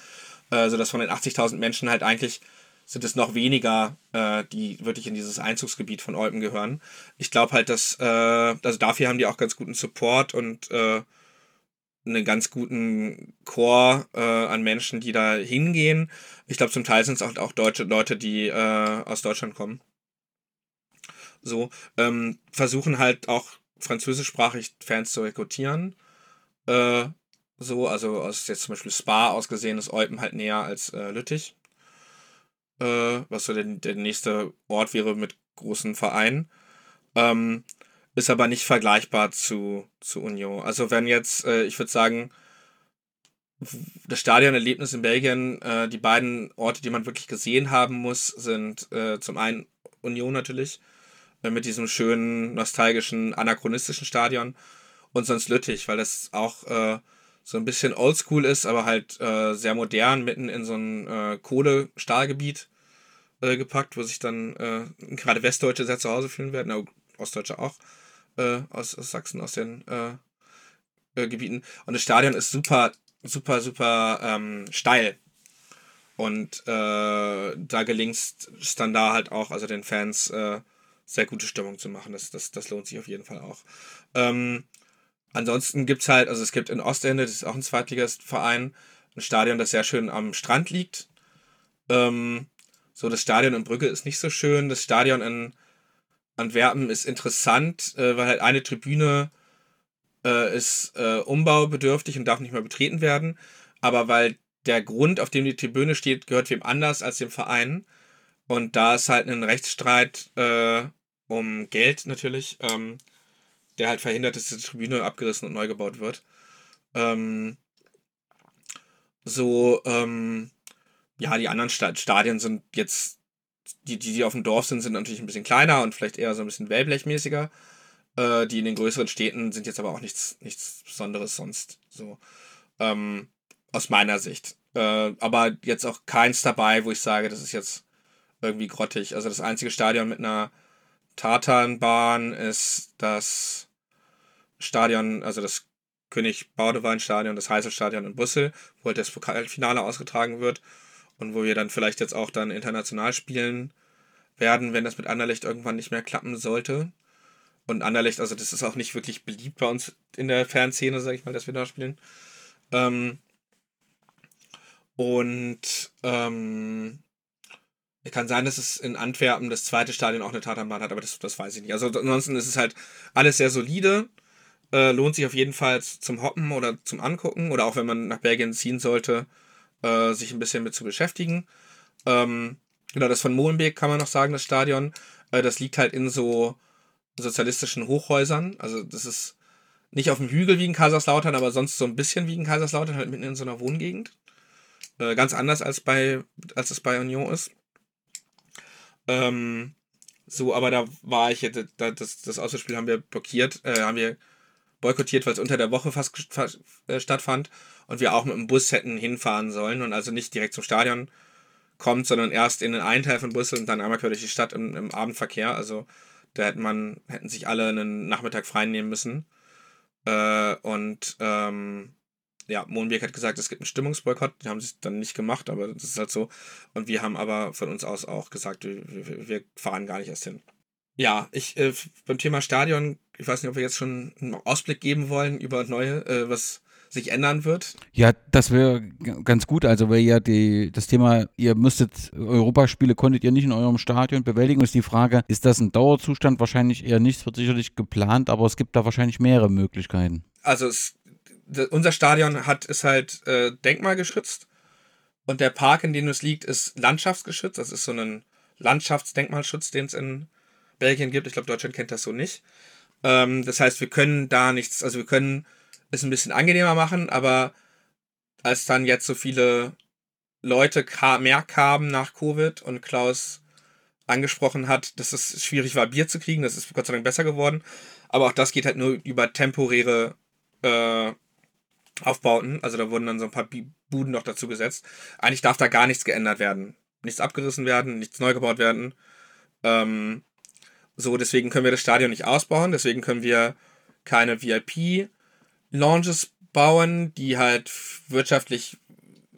Also dass von den 80.000 Menschen halt eigentlich sind es noch weniger, äh, die wirklich in dieses Einzugsgebiet von Eupen gehören. Ich glaube halt, dass, äh, also dafür haben die auch ganz guten Support und äh, einen ganz guten Chor äh, an Menschen, die da hingehen. Ich glaube, zum Teil sind es auch, auch deutsche Leute, die äh, aus Deutschland kommen. So, ähm, versuchen halt auch französischsprachig Fans zu rekrutieren. Äh, so, also aus jetzt zum Beispiel Spa ausgesehen ist Eupen halt näher als äh, Lüttich. Äh, was so der, der nächste Ort wäre mit großen Vereinen. Ähm, ist aber nicht vergleichbar zu, zu Union. Also wenn jetzt, äh, ich würde sagen, das Stadionerlebnis in Belgien, äh, die beiden Orte, die man wirklich gesehen haben muss, sind äh, zum einen Union natürlich, äh, mit diesem schönen, nostalgischen, anachronistischen Stadion und sonst Lüttich, weil das auch äh, so ein bisschen oldschool ist, aber halt äh, sehr modern, mitten in so ein Kohle-Stahlgebiet gepackt, wo sich dann gerade Westdeutsche sehr zu Hause fühlen werden, Ostdeutsche auch äh, aus, aus Sachsen, aus den äh, äh, Gebieten. Und das Stadion ist super, super, super ähm, steil. Und äh, da gelingt es dann da halt auch, also den Fans äh, sehr gute Stimmung zu machen. Das, das, das lohnt sich auf jeden Fall auch. Ähm, ansonsten gibt es halt, also es gibt in Ostende, das ist auch ein Zweitligastverein, ein Stadion, das sehr schön am Strand liegt. Ähm, so, das Stadion in Brügge ist nicht so schön. Das Stadion in Antwerpen ist interessant, äh, weil halt eine Tribüne äh, ist äh, umbaubedürftig und darf nicht mehr betreten werden. Aber weil der Grund, auf dem die Tribüne steht, gehört wem anders als dem Verein. Und da ist halt ein Rechtsstreit äh, um Geld natürlich, ähm, der halt verhindert, dass die Tribüne abgerissen und neu gebaut wird. Ähm, so, ähm, ja, die anderen Stadien sind jetzt die, die, die auf dem Dorf sind, sind natürlich ein bisschen kleiner und vielleicht eher so ein bisschen wellblechmäßiger. Äh, die in den größeren Städten sind jetzt aber auch nichts, nichts Besonderes sonst. So. Ähm, aus meiner Sicht. Äh, aber jetzt auch keins dabei, wo ich sage, das ist jetzt irgendwie grottig. Also das einzige Stadion mit einer Tatanbahn ist das Stadion, also das König Baudewein Stadion, das Heißelstadion in Bussel, wo halt das Pokalfinale ausgetragen wird und wo wir dann vielleicht jetzt auch dann international spielen werden, wenn das mit Anderlecht irgendwann nicht mehr klappen sollte. Und Anderlecht, also das ist auch nicht wirklich beliebt bei uns in der Fernszene, sag ich mal, dass wir da spielen. Ähm, und ähm, kann sein, dass es in Antwerpen das zweite Stadion auch eine Tatanbahn hat, aber das, das weiß ich nicht. Also ansonsten ist es halt alles sehr solide. Äh, lohnt sich auf jeden Fall zum Hoppen oder zum Angucken oder auch wenn man nach Belgien ziehen sollte, äh, sich ein bisschen mit zu beschäftigen. Ähm, genau, das von Molenbeek kann man noch sagen, das Stadion. Äh, das liegt halt in so sozialistischen Hochhäusern. Also das ist nicht auf dem Hügel wie in Kaiserslautern, aber sonst so ein bisschen wie in Kaiserslautern, halt mitten in so einer Wohngegend. Äh, ganz anders als bei, als es bei Union ist. Ähm, so, aber da war ich, da, das, das Auswärtsspiel haben wir blockiert, äh, haben wir boykottiert, weil es unter der Woche fast, fast äh, stattfand und wir auch mit dem Bus hätten hinfahren sollen und also nicht direkt zum Stadion kommt, sondern erst in den einen Teil von Brüssel und dann einmal quer durch die Stadt im, im Abendverkehr. Also da hätte man, hätten sich alle einen Nachmittag frei nehmen müssen. Äh, und ähm, ja, Mohnbeek hat gesagt, es gibt einen Stimmungsboykott, die haben sie dann nicht gemacht, aber das ist halt so. Und wir haben aber von uns aus auch gesagt, wir, wir fahren gar nicht erst hin. Ja, ich äh, beim Thema Stadion, ich weiß nicht, ob wir jetzt schon einen Ausblick geben wollen über neue, äh, was sich ändern wird. Ja, das wäre ganz gut. Also weil ja die, das Thema, ihr müsstet Europaspiele konntet ihr nicht in eurem Stadion bewältigen. Ist die Frage, ist das ein Dauerzustand? Wahrscheinlich eher nicht. Es wird sicherlich geplant, aber es gibt da wahrscheinlich mehrere Möglichkeiten. Also es, unser Stadion hat ist halt äh, denkmalgeschützt und der Park, in dem es liegt, ist landschaftsgeschützt. Das ist so ein Landschaftsdenkmalschutz, den es in Belgien gibt. Ich glaube, Deutschland kennt das so nicht. Ähm, das heißt, wir können da nichts, also wir können es ein bisschen angenehmer machen, aber als dann jetzt so viele Leute kam, mehr kamen nach Covid und Klaus angesprochen hat, dass es schwierig war, Bier zu kriegen, das ist Gott sei Dank besser geworden. Aber auch das geht halt nur über temporäre äh, Aufbauten. Also da wurden dann so ein paar Buden noch dazu gesetzt. Eigentlich darf da gar nichts geändert werden. Nichts abgerissen werden, nichts neu gebaut werden. Ähm, so, deswegen können wir das Stadion nicht ausbauen, deswegen können wir keine VIP-Lounges bauen, die halt wirtschaftlich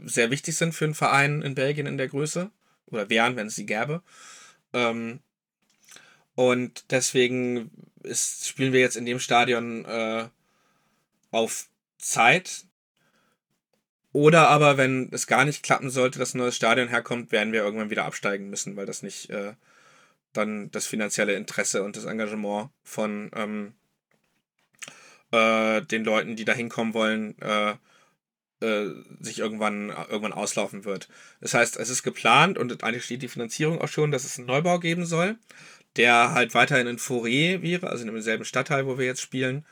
sehr wichtig sind für einen Verein in Belgien in der Größe. Oder wären, wenn es sie gäbe. Ähm, und deswegen ist, spielen wir jetzt in dem Stadion äh, auf Zeit. Oder aber, wenn es gar nicht klappen sollte, dass ein neues Stadion herkommt, werden wir irgendwann wieder absteigen müssen, weil das nicht äh, dann das finanzielle Interesse und das Engagement von ähm, äh, den Leuten, die da hinkommen wollen, äh, äh, sich irgendwann, irgendwann auslaufen wird. Das heißt, es ist geplant und eigentlich steht die Finanzierung auch schon, dass es einen Neubau geben soll, der halt weiterhin in Forêt wäre, also in demselben Stadtteil, wo wir jetzt spielen,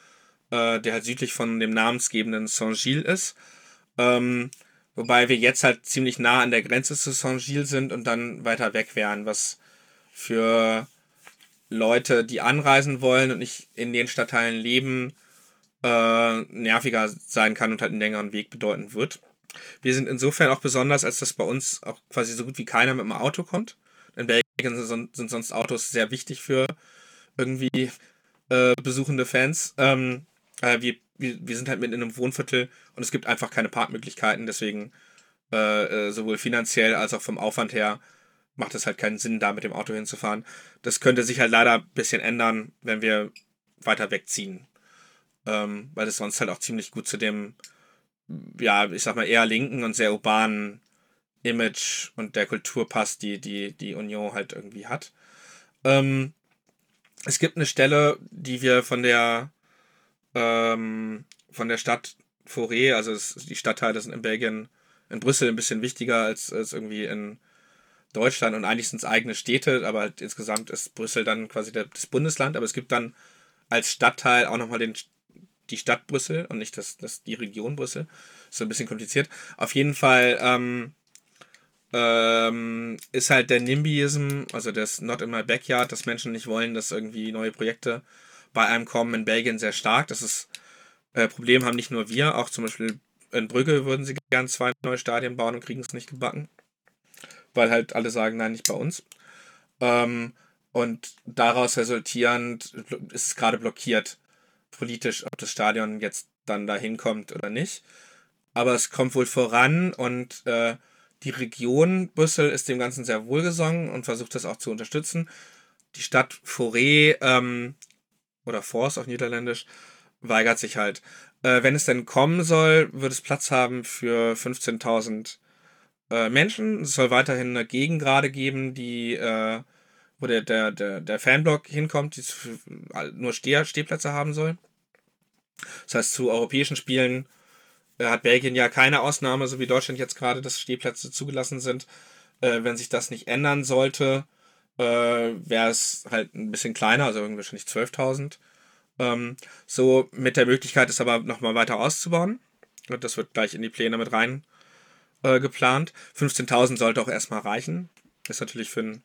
äh, der halt südlich von dem namensgebenden Saint-Gilles ist. Ähm, wobei wir jetzt halt ziemlich nah an der Grenze zu Saint-Gilles sind und dann weiter weg wären, was für Leute, die anreisen wollen und nicht in den Stadtteilen leben, äh, nerviger sein kann und halt einen längeren Weg bedeuten wird. Wir sind insofern auch besonders, als dass bei uns auch quasi so gut wie keiner mit dem Auto kommt. In Belgien sind, sonst Autos sehr wichtig für irgendwie äh, besuchende Fans. Ähm, äh, wir, wir, wir sind halt mit in einem Wohnviertel und es gibt einfach keine Parkmöglichkeiten, deswegen äh, äh sowohl finanziell als auch vom Aufwand her macht es halt keinen Sinn, da mit dem Auto hinzufahren. Das könnte sich halt leider ein bisschen ändern, wenn wir weiter wegziehen. Ähm, weil es sonst halt auch ziemlich gut zu dem, ja, ich sag mal, eher linken und sehr urbanen Image und der Kultur passt, die die, die Union halt irgendwie hat. Ähm, es gibt eine Stelle, die wir von der ähm, von der Stadt Forêt, also es, die Stadtteile sind in Belgien, in Brüssel ein bisschen wichtiger als, als irgendwie in Deutschland und eigentlich sind es eigene Städte, aber halt insgesamt ist Brüssel dann quasi der, das Bundesland, aber es gibt dann als Stadtteil auch nochmal den, die Stadt Brüssel und nicht das, das, die Region Brüssel. Ist so ein bisschen kompliziert. Auf jeden Fall ähm, ähm, ist halt der NIMBYism, also das Not in my backyard, dass Menschen nicht wollen, dass irgendwie neue Projekte bei einem kommen in Belgien sehr stark. Das ist äh, Problem haben nicht nur wir, auch zum Beispiel in Brügge würden sie gern zwei neue Stadien bauen und kriegen es nicht gebacken weil halt alle sagen, nein, nicht bei uns. Ähm, und daraus resultierend ist es gerade blockiert, politisch, ob das Stadion jetzt dann da hinkommt oder nicht. Aber es kommt wohl voran und äh, die Region Brüssel ist dem Ganzen sehr wohlgesonnen und versucht das auch zu unterstützen. Die Stadt Forêt ähm, oder Force auf Niederländisch weigert sich halt. Äh, wenn es denn kommen soll, wird es Platz haben für 15.000 äh, Menschen. Es soll weiterhin eine Gegengrade geben, die, äh, wo der, der, der, der Fanblock hinkommt, die nur Steh Stehplätze haben soll. Das heißt, zu europäischen Spielen äh, hat Belgien ja keine Ausnahme, so wie Deutschland jetzt gerade, dass Stehplätze zugelassen sind. Äh, wenn sich das nicht ändern sollte, äh, wäre es halt ein bisschen kleiner, also irgendwie wahrscheinlich 12.000. Ähm, so mit der Möglichkeit, es aber nochmal weiter auszubauen. Und das wird gleich in die Pläne mit rein äh, geplant. 15.000 sollte auch erstmal reichen. Ist natürlich für einen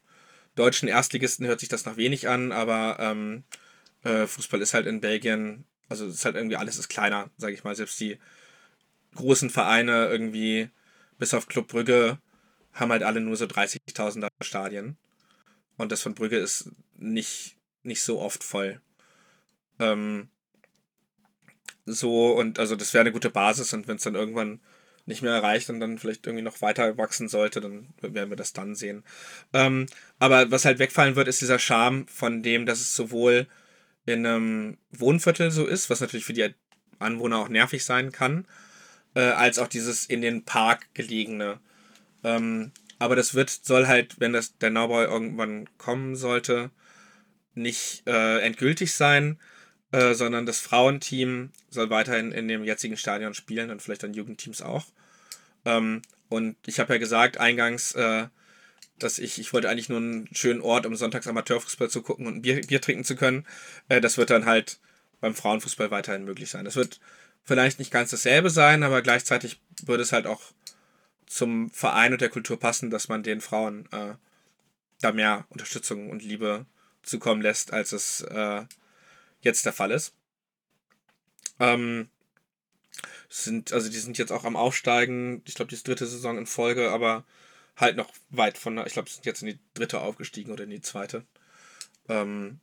deutschen Erstligisten hört sich das noch wenig an, aber ähm, äh, Fußball ist halt in Belgien, also ist halt irgendwie alles ist kleiner, sage ich mal. Selbst die großen Vereine irgendwie, bis auf Club Brügge, haben halt alle nur so 30.000er Stadien. Und das von Brügge ist nicht, nicht so oft voll. Ähm, so, und also das wäre eine gute Basis und wenn es dann irgendwann nicht mehr erreicht und dann vielleicht irgendwie noch weiter wachsen sollte, dann werden wir das dann sehen. Ähm, aber was halt wegfallen wird, ist dieser Charme von dem, dass es sowohl in einem Wohnviertel so ist, was natürlich für die Anwohner auch nervig sein kann, äh, als auch dieses in den Park gelegene. Ähm, aber das wird, soll halt, wenn das der Neubau irgendwann kommen sollte, nicht äh, endgültig sein, äh, sondern das Frauenteam soll weiterhin in dem jetzigen Stadion spielen und vielleicht dann Jugendteams auch. Ähm, und ich habe ja gesagt eingangs, äh, dass ich, ich wollte eigentlich nur einen schönen Ort, um sonntags Amateurfußball zu gucken und Bier, Bier trinken zu können. Äh, das wird dann halt beim Frauenfußball weiterhin möglich sein. Das wird vielleicht nicht ganz dasselbe sein, aber gleichzeitig würde es halt auch zum Verein und der Kultur passen, dass man den Frauen äh, da mehr Unterstützung und Liebe zukommen lässt, als es äh, jetzt der Fall ist. Ähm, sind, also die sind jetzt auch am Aufsteigen. Ich glaube, die ist dritte Saison in Folge, aber halt noch weit von, ich glaube, sind jetzt in die dritte aufgestiegen oder in die zweite. Ähm,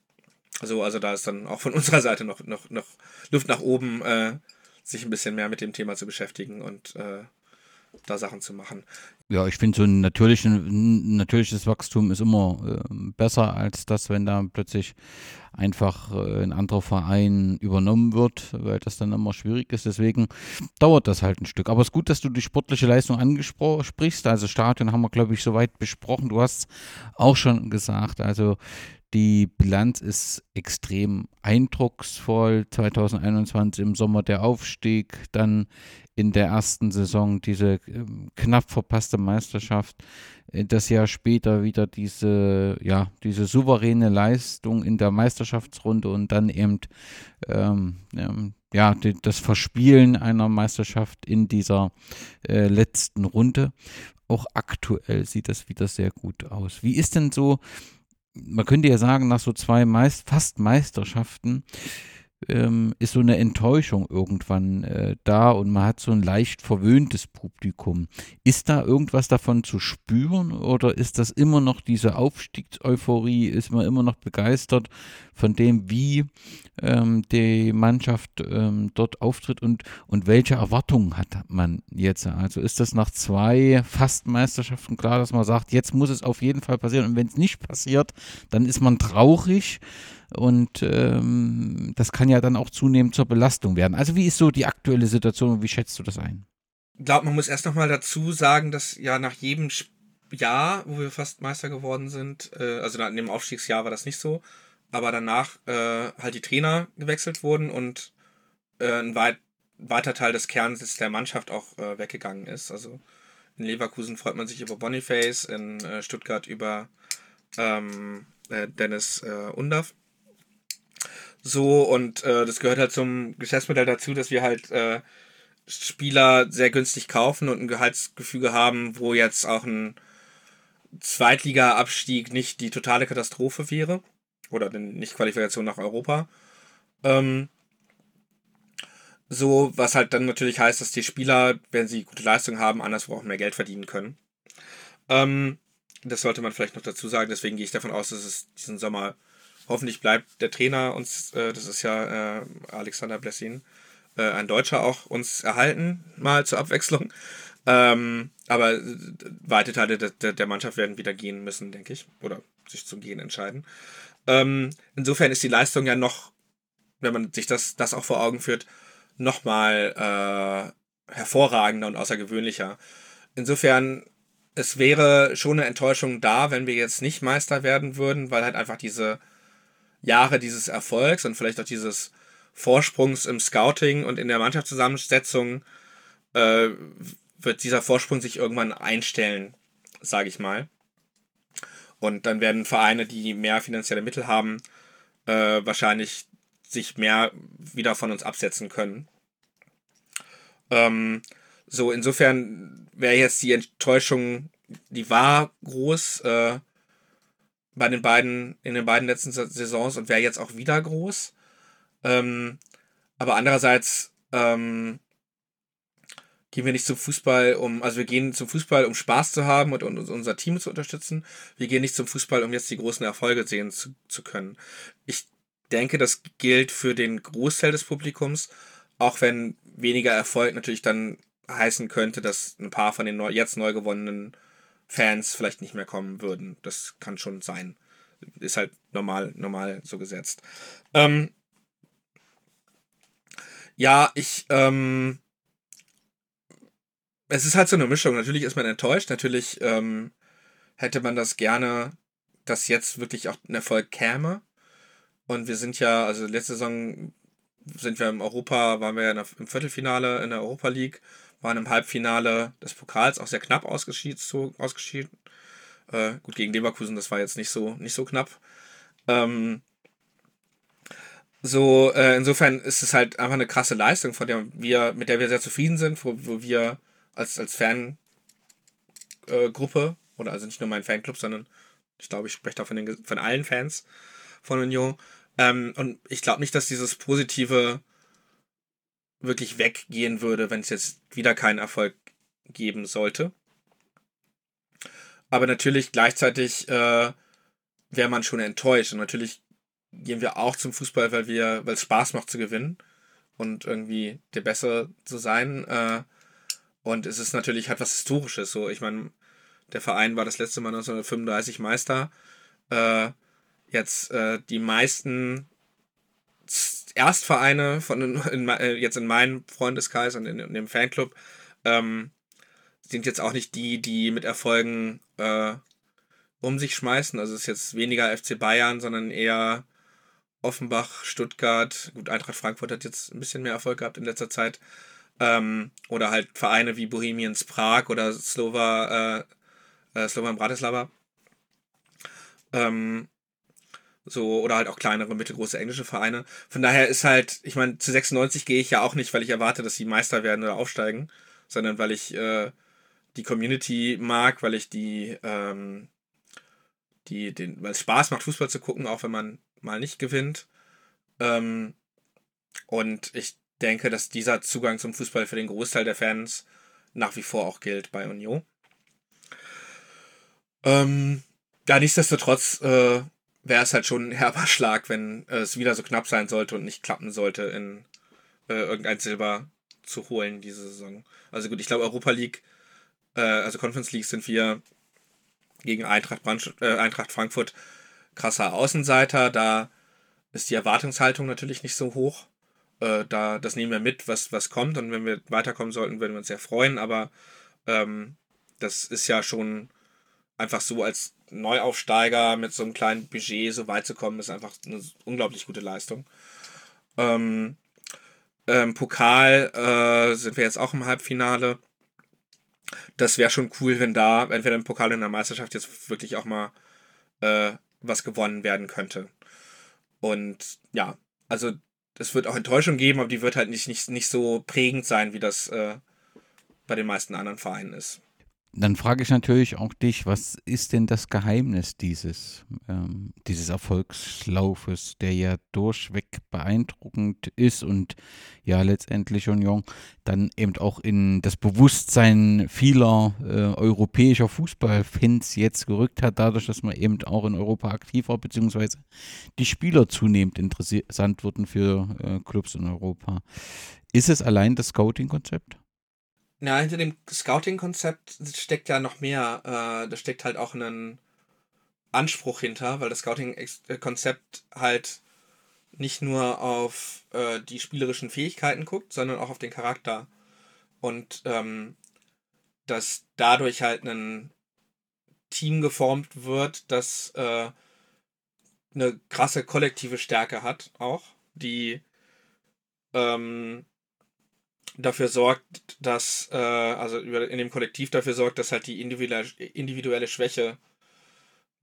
so, also da ist dann auch von unserer Seite noch, noch, noch Luft nach oben, äh, sich ein bisschen mehr mit dem Thema zu beschäftigen und äh, da Sachen zu machen. Ja, ich finde so ein, natürlichen, natürliches Wachstum ist immer äh, besser als das, wenn da plötzlich einfach äh, ein anderer Verein übernommen wird, weil das dann immer schwierig ist. Deswegen dauert das halt ein Stück. Aber es ist gut, dass du die sportliche Leistung angesprichst. Also Stadion haben wir, glaube ich, soweit besprochen. Du hast auch schon gesagt, also die Bilanz ist extrem eindrucksvoll. 2021 im Sommer der Aufstieg, dann in der ersten Saison diese äh, knapp verpasste Meisterschaft, äh, das Jahr später wieder diese, ja, diese souveräne Leistung in der Meisterschaftsrunde und dann eben ähm, ähm, ja, das Verspielen einer Meisterschaft in dieser äh, letzten Runde. Auch aktuell sieht das wieder sehr gut aus. Wie ist denn so man könnte ja sagen, nach so zwei Meist fast Meisterschaften ähm, ist so eine Enttäuschung irgendwann äh, da und man hat so ein leicht verwöhntes Publikum. Ist da irgendwas davon zu spüren oder ist das immer noch diese Aufstiegseuphorie? Ist man immer noch begeistert von dem, wie ähm, die Mannschaft ähm, dort auftritt und, und welche Erwartungen hat man jetzt? Also ist das nach zwei fast Meisterschaften klar, dass man sagt, jetzt muss es auf jeden Fall passieren und wenn es nicht passiert, dann ist man traurig. Und ähm, das kann ja dann auch zunehmend zur Belastung werden. Also wie ist so die aktuelle Situation und wie schätzt du das ein? Ich glaube, man muss erst nochmal dazu sagen, dass ja nach jedem Jahr, wo wir fast Meister geworden sind, äh, also in dem Aufstiegsjahr war das nicht so, aber danach äh, halt die Trainer gewechselt wurden und äh, ein weit, weiter Teil des Kerns der Mannschaft auch äh, weggegangen ist. Also in Leverkusen freut man sich über Boniface, in äh, Stuttgart über ähm, äh, Dennis äh, Undaff. So, und äh, das gehört halt zum Geschäftsmodell dazu, dass wir halt äh, Spieler sehr günstig kaufen und ein Gehaltsgefüge haben, wo jetzt auch ein Zweitliga-Abstieg nicht die totale Katastrophe wäre. Oder eine Nicht-Qualifikation nach Europa. Ähm, so, was halt dann natürlich heißt, dass die Spieler, wenn sie gute Leistung haben, anderswo auch mehr Geld verdienen können. Ähm, das sollte man vielleicht noch dazu sagen. Deswegen gehe ich davon aus, dass es diesen Sommer Hoffentlich bleibt der Trainer uns, äh, das ist ja äh, Alexander Blessin, äh, ein Deutscher auch uns erhalten, mal zur Abwechslung. Ähm, aber äh, weite Teile de, de, der Mannschaft werden wieder gehen müssen, denke ich. Oder sich zum Gehen entscheiden. Ähm, insofern ist die Leistung ja noch, wenn man sich das, das auch vor Augen führt, nochmal äh, hervorragender und außergewöhnlicher. Insofern, es wäre schon eine Enttäuschung da, wenn wir jetzt nicht Meister werden würden, weil halt einfach diese Jahre dieses Erfolgs und vielleicht auch dieses Vorsprungs im Scouting und in der Mannschaftszusammensetzung äh, wird dieser Vorsprung sich irgendwann einstellen, sage ich mal. Und dann werden Vereine, die mehr finanzielle Mittel haben, äh, wahrscheinlich sich mehr wieder von uns absetzen können. Ähm, so, insofern wäre jetzt die Enttäuschung, die war groß. Äh, bei den beiden, in den beiden letzten Saisons und wäre jetzt auch wieder groß. Ähm, aber andererseits ähm, gehen wir nicht zum Fußball, um, also wir gehen zum Fußball, um Spaß zu haben und, und unser Team zu unterstützen. Wir gehen nicht zum Fußball, um jetzt die großen Erfolge sehen zu, zu können. Ich denke, das gilt für den Großteil des Publikums, auch wenn weniger Erfolg natürlich dann heißen könnte, dass ein paar von den neu, jetzt neu gewonnenen Fans vielleicht nicht mehr kommen würden. Das kann schon sein. Ist halt normal, normal so gesetzt. Ähm, ja, ich, ähm, es ist halt so eine Mischung. Natürlich ist man enttäuscht. Natürlich ähm, hätte man das gerne, dass jetzt wirklich auch ein Erfolg käme. Und wir sind ja, also letzte Saison sind wir im Europa, waren wir ja im Viertelfinale in der Europa League waren im Halbfinale des Pokals auch sehr knapp ausgeschieden. ausgeschieden. Äh, gut, gegen Leverkusen, das war jetzt nicht so, nicht so knapp. Ähm, so, äh, insofern ist es halt einfach eine krasse Leistung, von der wir, mit der wir sehr zufrieden sind, wo, wo wir als, als Fangruppe, äh, oder also nicht nur mein Fanclub, sondern ich glaube, ich spreche da von, den, von allen Fans von Union. Ähm, und ich glaube nicht, dass dieses positive wirklich weggehen würde, wenn es jetzt wieder keinen Erfolg geben sollte. Aber natürlich gleichzeitig äh, wäre man schon enttäuscht. Und natürlich gehen wir auch zum Fußball, weil wir, weil es Spaß macht zu gewinnen und irgendwie der Bessere zu sein. Äh, und es ist natürlich halt was Historisches. So, ich meine, der Verein war das letzte Mal 1935 Meister. Äh, jetzt äh, die meisten Erstvereine von in, in, äh, jetzt in meinem Freundeskreis und in, in dem Fanclub ähm, sind jetzt auch nicht die, die mit Erfolgen äh, um sich schmeißen. Also es ist jetzt weniger FC Bayern, sondern eher Offenbach, Stuttgart. Gut, Eintracht Frankfurt hat jetzt ein bisschen mehr Erfolg gehabt in letzter Zeit. Ähm, oder halt Vereine wie Bohemians Prag oder Slova, äh, äh, Slovan Bratislava. Ähm, so, oder halt auch kleinere, mittelgroße englische Vereine. Von daher ist halt, ich meine, zu 96 gehe ich ja auch nicht, weil ich erwarte, dass sie Meister werden oder aufsteigen, sondern weil ich äh, die Community mag, weil ich die, ähm, die, den, weil es Spaß macht, Fußball zu gucken, auch wenn man mal nicht gewinnt. Ähm, und ich denke, dass dieser Zugang zum Fußball für den Großteil der Fans nach wie vor auch gilt bei Union. Ähm, ja, nichtsdestotrotz äh, wäre es halt schon ein herber Schlag, wenn äh, es wieder so knapp sein sollte und nicht klappen sollte, in äh, irgendein Silber zu holen diese Saison. Also gut, ich glaube, Europa League, äh, also Conference League sind wir gegen Eintracht, Brand, äh, Eintracht Frankfurt krasser Außenseiter. Da ist die Erwartungshaltung natürlich nicht so hoch. Äh, da, das nehmen wir mit, was, was kommt. Und wenn wir weiterkommen sollten, würden wir uns sehr freuen. Aber ähm, das ist ja schon einfach so als Neuaufsteiger mit so einem kleinen Budget so weit zu kommen, ist einfach eine unglaublich gute Leistung. Ähm, ähm, Pokal äh, sind wir jetzt auch im Halbfinale. Das wäre schon cool, wenn da entweder im Pokal oder in der Meisterschaft jetzt wirklich auch mal äh, was gewonnen werden könnte. Und ja, also es wird auch Enttäuschung geben, aber die wird halt nicht, nicht, nicht so prägend sein, wie das äh, bei den meisten anderen Vereinen ist. Dann frage ich natürlich auch dich, was ist denn das Geheimnis dieses, ähm, dieses Erfolgslaufes, der ja durchweg beeindruckend ist und ja letztendlich Union dann eben auch in das Bewusstsein vieler äh, europäischer Fußballfans jetzt gerückt hat, dadurch, dass man eben auch in Europa aktiv war, beziehungsweise die Spieler zunehmend interessant wurden für äh, Clubs in Europa. Ist es allein das Scouting-Konzept? Na, hinter dem Scouting-Konzept steckt ja noch mehr. Äh, da steckt halt auch ein Anspruch hinter, weil das Scouting-Konzept halt nicht nur auf äh, die spielerischen Fähigkeiten guckt, sondern auch auf den Charakter. Und ähm, dass dadurch halt ein Team geformt wird, das äh, eine krasse kollektive Stärke hat, auch, die ähm, dafür sorgt, dass, äh, also in dem Kollektiv dafür sorgt, dass halt die individuelle, Schwäche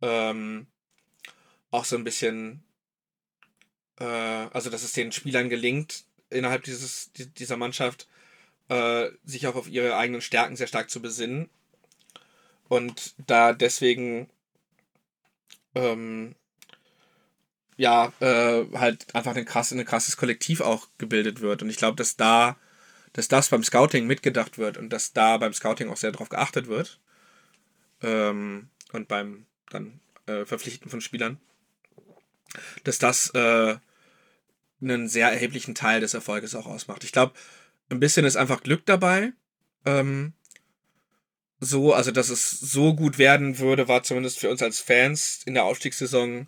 ähm, auch so ein bisschen, äh, also dass es den Spielern gelingt, innerhalb dieses, dieser Mannschaft äh, sich auch auf ihre eigenen Stärken sehr stark zu besinnen. Und da deswegen ähm, ja, äh, halt einfach ein, krass, ein krasses Kollektiv auch gebildet wird. Und ich glaube, dass da dass das beim Scouting mitgedacht wird und dass da beim Scouting auch sehr darauf geachtet wird. Ähm, und beim dann äh, Verpflichten von Spielern, dass das äh, einen sehr erheblichen Teil des Erfolges auch ausmacht. Ich glaube, ein bisschen ist einfach Glück dabei. Ähm, so, also dass es so gut werden würde, war zumindest für uns als Fans in der Aufstiegssaison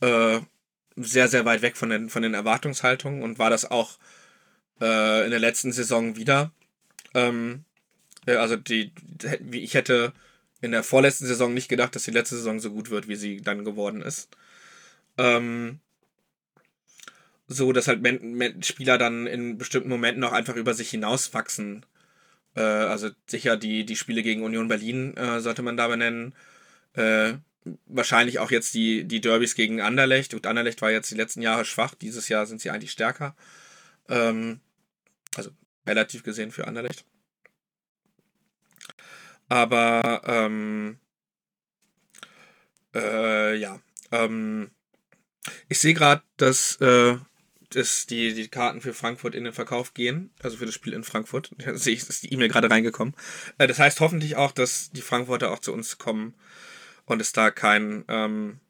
äh, sehr, sehr weit weg von den, von den Erwartungshaltungen und war das auch äh, in der letzten Saison wieder. Ähm, äh, also die, ich hätte in der vorletzten Saison nicht gedacht, dass die letzte Saison so gut wird, wie sie dann geworden ist. Ähm, so, dass halt Men Men Spieler dann in bestimmten Momenten auch einfach über sich hinauswachsen. Äh, also sicher die, die Spiele gegen Union Berlin äh, sollte man dabei nennen. Äh, wahrscheinlich auch jetzt die, die Derbys gegen Anderlecht. Und Anderlecht war jetzt die letzten Jahre schwach. Dieses Jahr sind sie eigentlich stärker. Ähm, also relativ gesehen für Anderlecht. Aber ähm, äh, ja. Ähm, ich sehe gerade, dass, äh, dass die, die Karten für Frankfurt in den Verkauf gehen, also für das Spiel in Frankfurt. Da sehe ich, ist die E-Mail gerade reingekommen. Äh, das heißt hoffentlich auch, dass die Frankfurter auch zu uns kommen und es da kein, ähm,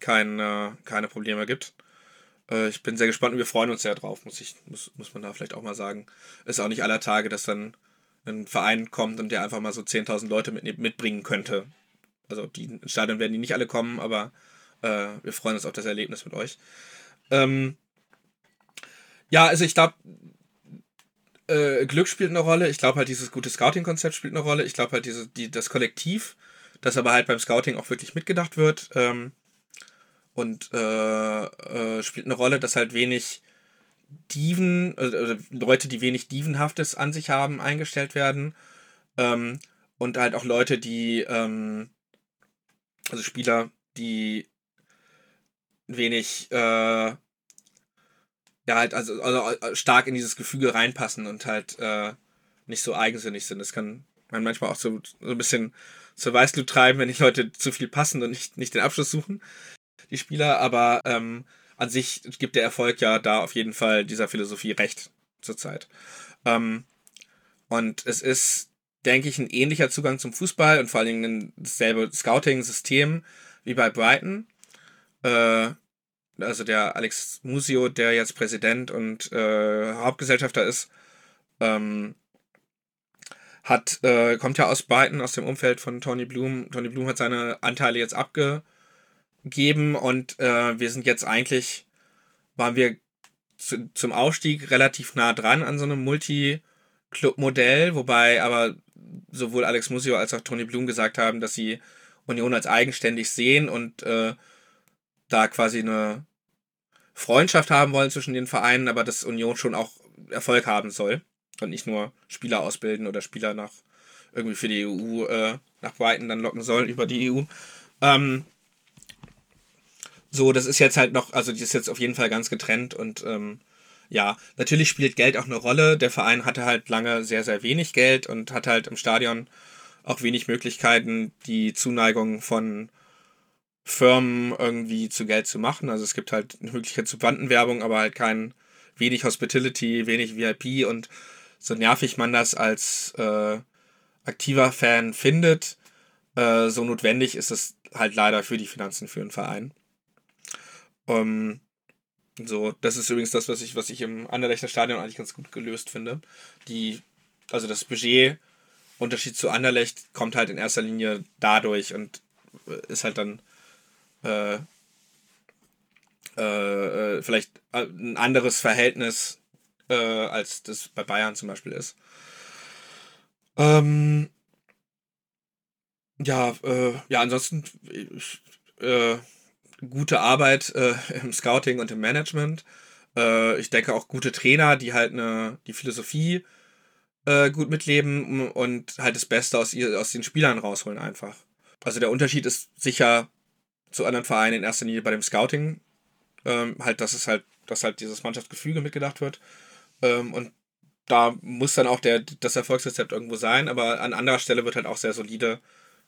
kein, äh, keine Probleme gibt. Äh, ich bin sehr gespannt und wir freuen uns sehr drauf, muss, ich, muss, muss man da vielleicht auch mal sagen. Ist auch nicht aller Tage, dass dann ein Verein kommt und der einfach mal so 10.000 Leute mit, mitbringen könnte. Also die ins Stadion werden die nicht alle kommen, aber äh, wir freuen uns auf das Erlebnis mit euch. Ähm, ja, also ich glaube, äh, Glück spielt eine Rolle. Ich glaube halt, dieses gute Scouting-Konzept spielt eine Rolle. Ich glaube halt, diese, die, das Kollektiv, das aber halt beim Scouting auch wirklich mitgedacht wird. Ähm, und äh, äh, spielt eine Rolle, dass halt wenig Diven, äh, Leute, die wenig Dievenhaftes an sich haben, eingestellt werden. Ähm, und halt auch Leute, die, ähm, also Spieler, die wenig, äh, ja, halt, also, also stark in dieses Gefüge reinpassen und halt äh, nicht so eigensinnig sind. Das kann man manchmal auch so, so ein bisschen zur Weißglut treiben, wenn die Leute zu viel passen und nicht, nicht den Abschluss suchen, die Spieler, aber ähm, an sich gibt der Erfolg ja da auf jeden Fall dieser Philosophie recht zurzeit. Ähm, und es ist, denke ich, ein ähnlicher Zugang zum Fußball und vor allen Dingen dasselbe Scouting-System wie bei Brighton. Äh, also der Alex Musio, der jetzt Präsident und äh, Hauptgesellschafter ist, ähm, hat, äh, kommt ja aus Brighton, aus dem Umfeld von Tony Bloom. Tony Bloom hat seine Anteile jetzt abgegeben und äh, wir sind jetzt eigentlich, waren wir zu, zum Aufstieg relativ nah dran an so einem Multi-Club-Modell, wobei aber sowohl Alex Musio als auch Tony Bloom gesagt haben, dass sie Union als eigenständig sehen und äh, da quasi eine Freundschaft haben wollen zwischen den Vereinen, aber dass Union schon auch Erfolg haben soll und nicht nur Spieler ausbilden oder Spieler nach irgendwie für die EU äh, nach Brighton dann locken soll über die EU. Ähm, so, das ist jetzt halt noch, also die ist jetzt auf jeden Fall ganz getrennt und ähm, ja, natürlich spielt Geld auch eine Rolle. Der Verein hatte halt lange sehr, sehr wenig Geld und hat halt im Stadion auch wenig Möglichkeiten, die Zuneigung von Firmen irgendwie zu Geld zu machen. Also es gibt halt eine Möglichkeit zu Bandenwerbung, aber halt kein wenig Hospitality, wenig VIP und so nervig man das als äh, aktiver Fan findet, äh, so notwendig ist es halt leider für die Finanzen für einen Verein. Um, ähm, so, das ist übrigens das, was ich, was ich im Anderlechter Stadion eigentlich ganz gut gelöst finde. Die, also das Budget-Unterschied zu Anderlecht kommt halt in erster Linie dadurch und äh, ist halt dann äh, äh, vielleicht ein anderes Verhältnis äh, als das bei Bayern zum Beispiel ist. Ähm, ja, äh, ja, ansonsten äh, gute Arbeit äh, im Scouting und im Management. Äh, ich denke auch gute Trainer, die halt eine, die Philosophie äh, gut mitleben und halt das Beste aus, ihr, aus den Spielern rausholen einfach. Also der Unterschied ist sicher zu anderen Vereinen in erster Linie bei dem Scouting. Ähm, halt, dass es halt, dass halt dieses Mannschaftsgefüge mitgedacht wird. Ähm, und da muss dann auch der, das Erfolgsrezept irgendwo sein, aber an anderer Stelle wird halt auch sehr solide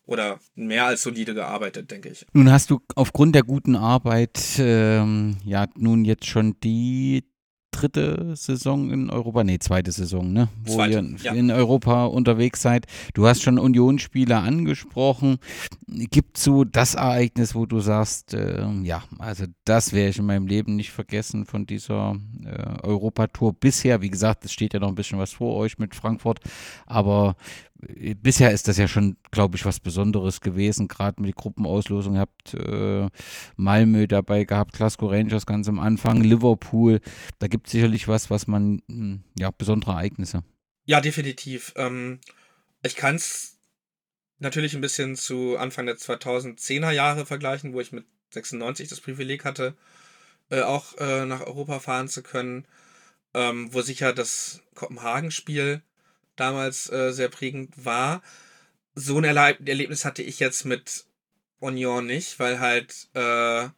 oder mehr als solide gearbeitet, denke ich. Nun hast du aufgrund der guten Arbeit ähm, ja nun jetzt schon die dritte Saison in Europa, nee, zweite Saison, ne? Wo zweite, ihr ja. in Europa unterwegs seid. Du hast schon Unionsspiele angesprochen. Gibt so das Ereignis, wo du sagst, äh, ja, also das werde ich in meinem Leben nicht vergessen von dieser äh, Europatour bisher. Wie gesagt, es steht ja noch ein bisschen was vor euch mit Frankfurt, aber bisher ist das ja schon, glaube ich, was Besonderes gewesen, gerade mit der Gruppenauslosung. Ihr habt äh, Malmö dabei gehabt, Glasgow Rangers ganz am Anfang, Liverpool. Da gibt es sicherlich was, was man, hm, ja, besondere Ereignisse. Ja, definitiv. Ähm, ich kann es natürlich ein bisschen zu Anfang der 2010er Jahre vergleichen, wo ich mit 96 das Privileg hatte, äh, auch äh, nach Europa fahren zu können, ähm, wo sicher das Kopenhagen-Spiel damals äh, sehr prägend war. So ein Erleb Erlebnis hatte ich jetzt mit Union nicht, weil halt äh,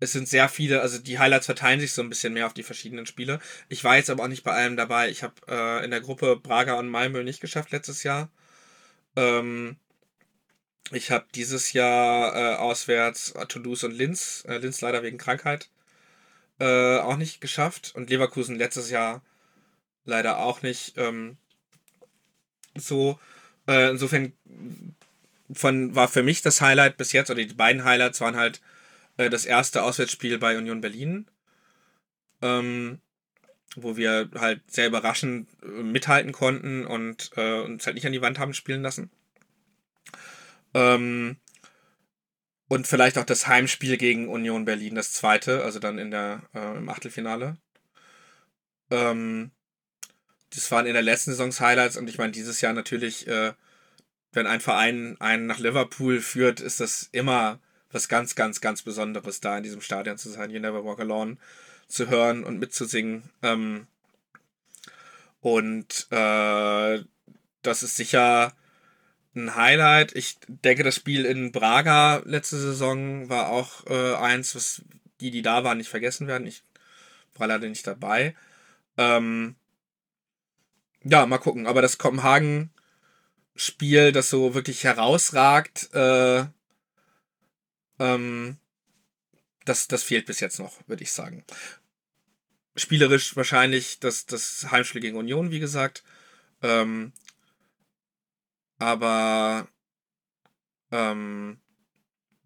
es sind sehr viele, also die Highlights verteilen sich so ein bisschen mehr auf die verschiedenen Spiele. Ich war jetzt aber auch nicht bei allem dabei. Ich habe äh, in der Gruppe Braga und Malmö nicht geschafft letztes Jahr. Ähm, ich habe dieses Jahr äh, auswärts Toulouse und Linz, äh, Linz leider wegen Krankheit, äh, auch nicht geschafft. Und Leverkusen letztes Jahr leider auch nicht. Ähm, so, äh, insofern von, war für mich das Highlight bis jetzt, oder die beiden Highlights waren halt äh, das erste Auswärtsspiel bei Union Berlin, ähm, wo wir halt sehr überraschend äh, mithalten konnten und äh, uns halt nicht an die Wand haben spielen lassen. Ähm, und vielleicht auch das Heimspiel gegen Union Berlin, das zweite, also dann in der, äh, im Achtelfinale. Ähm, das waren in der letzten Saisons Highlights und ich meine, dieses Jahr natürlich, äh, wenn ein Verein einen nach Liverpool führt, ist das immer was ganz, ganz, ganz Besonderes, da in diesem Stadion zu sein, You Never Walk Alone zu hören und mitzusingen. Ähm, und äh, das ist sicher ein Highlight. Ich denke, das Spiel in Braga letzte Saison war auch äh, eins, was die, die da waren, nicht vergessen werden. Ich war leider nicht dabei. Ähm, ja, mal gucken. Aber das Kopenhagen-Spiel, das so wirklich herausragt, äh, ähm, das, das fehlt bis jetzt noch, würde ich sagen. Spielerisch wahrscheinlich das, das Heimspiel gegen Union, wie gesagt. Ähm, aber ähm,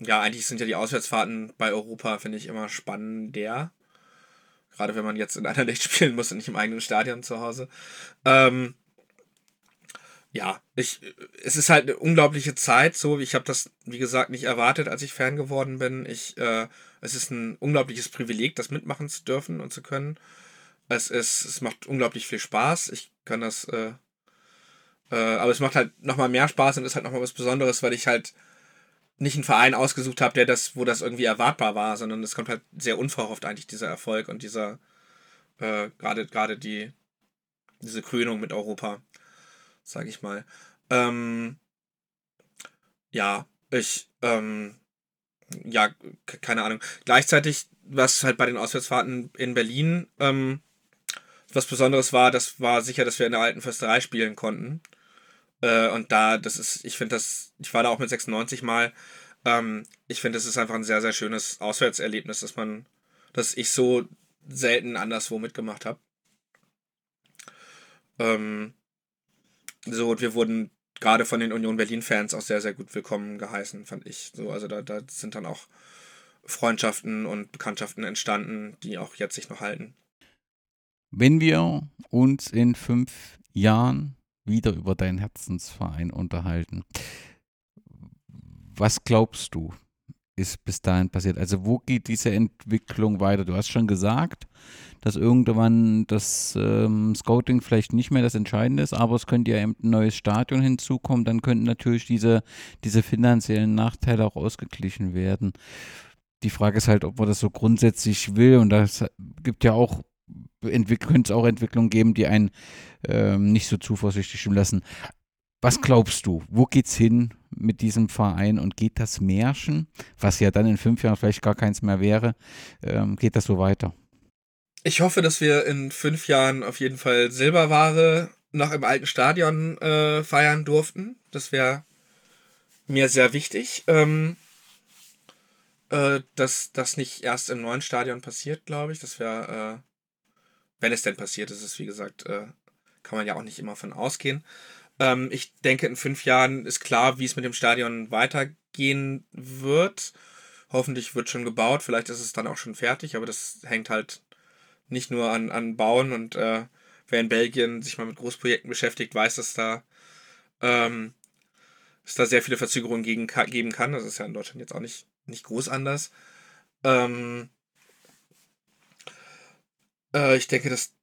ja, eigentlich sind ja die Auswärtsfahrten bei Europa, finde ich, immer spannender. Gerade wenn man jetzt in einer Licht spielen muss und nicht im eigenen Stadion zu Hause. Ähm, ja, ich, es ist halt eine unglaubliche Zeit. So, ich habe das, wie gesagt, nicht erwartet, als ich Fan geworden bin. Ich, äh, es ist ein unglaubliches Privileg, das mitmachen zu dürfen und zu können. Es ist, es macht unglaublich viel Spaß. Ich kann das, äh, äh, aber es macht halt nochmal mehr Spaß und ist halt nochmal was Besonderes, weil ich halt nicht einen Verein ausgesucht habe, der das, wo das irgendwie erwartbar war, sondern es kommt halt sehr unverhofft eigentlich dieser Erfolg und dieser äh, gerade gerade die diese Krönung mit Europa, sage ich mal. Ähm, ja, ich ähm, ja keine Ahnung. Gleichzeitig was halt bei den Auswärtsfahrten in Berlin ähm, was Besonderes war, das war sicher, dass wir in der alten Försterei spielen konnten. Äh, und da, das ist, ich finde das, ich war da auch mit 96 mal. Ähm, ich finde, das ist einfach ein sehr, sehr schönes Auswärtserlebnis, dass man, dass ich so selten anderswo mitgemacht habe. Ähm, so, und wir wurden gerade von den Union Berlin-Fans auch sehr, sehr gut willkommen geheißen, fand ich. So, also da, da sind dann auch Freundschaften und Bekanntschaften entstanden, die auch jetzt sich noch halten. Wenn wir uns in fünf Jahren wieder über deinen Herzensverein unterhalten. Was glaubst du, ist bis dahin passiert? Also wo geht diese Entwicklung weiter? Du hast schon gesagt, dass irgendwann das ähm, Scouting vielleicht nicht mehr das Entscheidende ist, aber es könnte ja ein neues Stadion hinzukommen, dann könnten natürlich diese, diese finanziellen Nachteile auch ausgeglichen werden. Die Frage ist halt, ob man das so grundsätzlich will und das gibt ja auch könnte es auch Entwicklungen geben, die einen ähm, nicht so zuversichtlich stimmen lassen. Was glaubst du? Wo geht's hin mit diesem Verein und geht das Märchen, was ja dann in fünf Jahren vielleicht gar keins mehr wäre, ähm, geht das so weiter? Ich hoffe, dass wir in fünf Jahren auf jeden Fall Silberware noch im alten Stadion äh, feiern durften. Das wäre mir sehr wichtig. Ähm, äh, dass das nicht erst im neuen Stadion passiert, glaube ich. Das wäre äh, wenn es denn passiert ist, ist wie gesagt, äh, kann man ja auch nicht immer von ausgehen. Ähm, ich denke, in fünf Jahren ist klar, wie es mit dem Stadion weitergehen wird. Hoffentlich wird schon gebaut, vielleicht ist es dann auch schon fertig, aber das hängt halt nicht nur an, an Bauen und äh, wer in Belgien sich mal mit Großprojekten beschäftigt, weiß, dass da, ähm, es da sehr viele Verzögerungen gegen, geben kann. Das ist ja in Deutschland jetzt auch nicht, nicht groß anders. Ähm, äh, ich denke, das,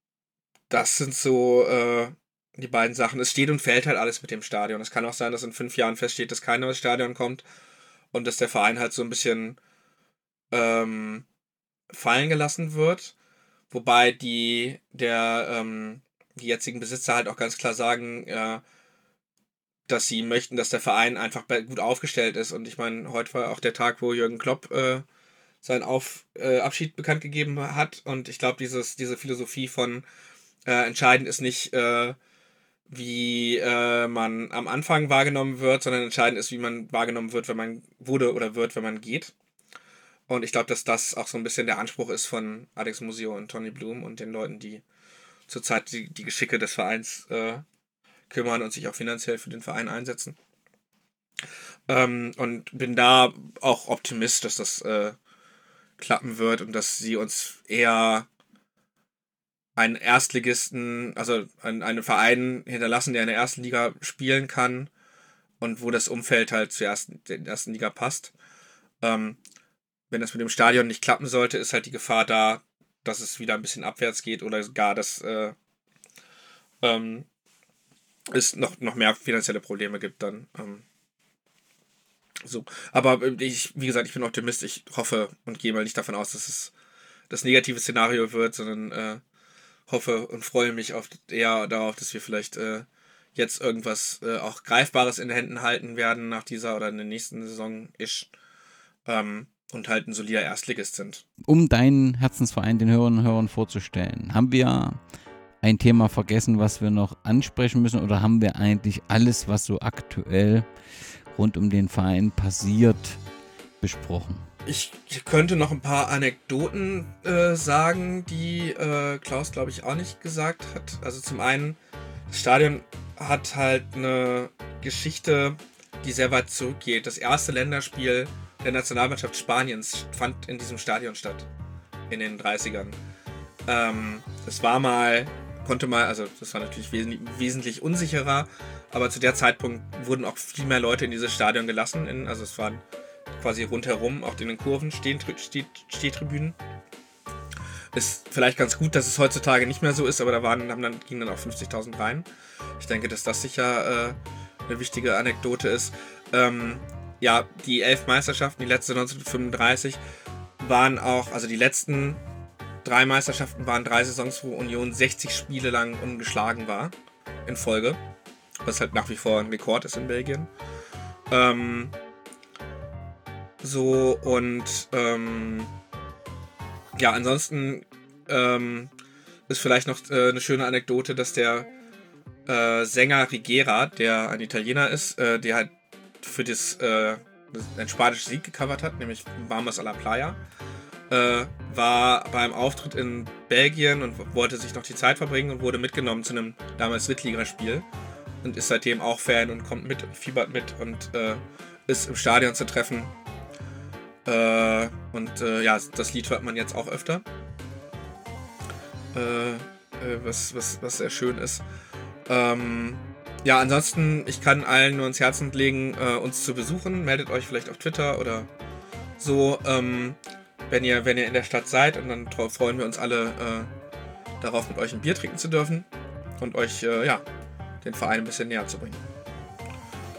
das sind so äh, die beiden Sachen. Es steht und fällt halt alles mit dem Stadion. Es kann auch sein, dass in fünf Jahren feststeht, dass kein neues Stadion kommt und dass der Verein halt so ein bisschen ähm, fallen gelassen wird. Wobei die, der, ähm, die jetzigen Besitzer halt auch ganz klar sagen, äh, dass sie möchten, dass der Verein einfach gut aufgestellt ist. Und ich meine, heute war auch der Tag, wo Jürgen Klopp äh, seinen Auf, äh, Abschied bekannt gegeben hat. Und ich glaube, diese Philosophie von äh, entscheidend ist nicht, äh, wie äh, man am Anfang wahrgenommen wird, sondern entscheidend ist, wie man wahrgenommen wird, wenn man wurde oder wird, wenn man geht. Und ich glaube, dass das auch so ein bisschen der Anspruch ist von Alex Musio und Tony Bloom und den Leuten, die zurzeit die, die Geschicke des Vereins äh, kümmern und sich auch finanziell für den Verein einsetzen. Ähm, und bin da auch Optimist, dass das äh, klappen wird und dass sie uns eher einen Erstligisten, also einen, Verein hinterlassen, der in der ersten Liga spielen kann und wo das Umfeld halt zur ersten, der ersten Liga passt. Ähm, wenn das mit dem Stadion nicht klappen sollte, ist halt die Gefahr da, dass es wieder ein bisschen abwärts geht oder gar, dass äh, ähm, es noch, noch mehr finanzielle Probleme gibt dann. Ähm, so. Aber äh, ich, wie gesagt, ich bin Optimist. Ich hoffe und gehe mal nicht davon aus, dass es das negative Szenario wird, sondern äh, hoffe und freue mich auf, eher darauf, dass wir vielleicht äh, jetzt irgendwas äh, auch Greifbares in den Händen halten werden nach dieser oder in der nächsten Saison ist ähm, und halt ein solider Erstligist sind. Um deinen Herzensverein den Hörern und Hörern vorzustellen, haben wir ein Thema vergessen, was wir noch ansprechen müssen oder haben wir eigentlich alles, was so aktuell rund um den Verein passiert, besprochen? Ich könnte noch ein paar Anekdoten äh, sagen, die äh, Klaus, glaube ich, auch nicht gesagt hat. Also zum einen, das Stadion hat halt eine Geschichte, die sehr weit zurückgeht. Das erste Länderspiel der Nationalmannschaft Spaniens fand in diesem Stadion statt. In den 30ern. Ähm, es war mal, konnte mal, also das war natürlich wes wesentlich unsicherer, aber zu der Zeitpunkt wurden auch viel mehr Leute in dieses Stadion gelassen. In, also es waren quasi rundherum, auch in den Kurven, Stehtribünen. Ist vielleicht ganz gut, dass es heutzutage nicht mehr so ist, aber da waren, haben dann, gingen dann auch 50.000 rein. Ich denke, dass das sicher äh, eine wichtige Anekdote ist. Ähm, ja, die elf Meisterschaften, die letzte 1935, waren auch, also die letzten drei Meisterschaften waren drei Saisons, wo Union 60 Spiele lang ungeschlagen war in Folge. Was halt nach wie vor ein Rekord ist in Belgien. Ähm, so und ähm, ja, ansonsten ähm, ist vielleicht noch äh, eine schöne Anekdote, dass der äh, Sänger Rigera, der ein Italiener ist, äh, der halt für das, äh, ein spanisches Sieg gecovert hat, nämlich Vamos a la Playa, äh, war beim Auftritt in Belgien und wollte sich noch die Zeit verbringen und wurde mitgenommen zu einem damals Drittligaspiel und ist seitdem auch Fan und kommt mit und fiebert mit und äh, ist im Stadion zu treffen. Äh, und äh, ja, das Lied hört man jetzt auch öfter. Äh, äh, was, was, was sehr schön ist. Ähm, ja, ansonsten, ich kann allen nur ins Herzen legen, äh, uns zu besuchen. Meldet euch vielleicht auf Twitter oder so, ähm, wenn, ihr, wenn ihr in der Stadt seid. Und dann freuen wir uns alle äh, darauf, mit euch ein Bier trinken zu dürfen und euch, äh, ja, den Verein ein bisschen näher zu bringen.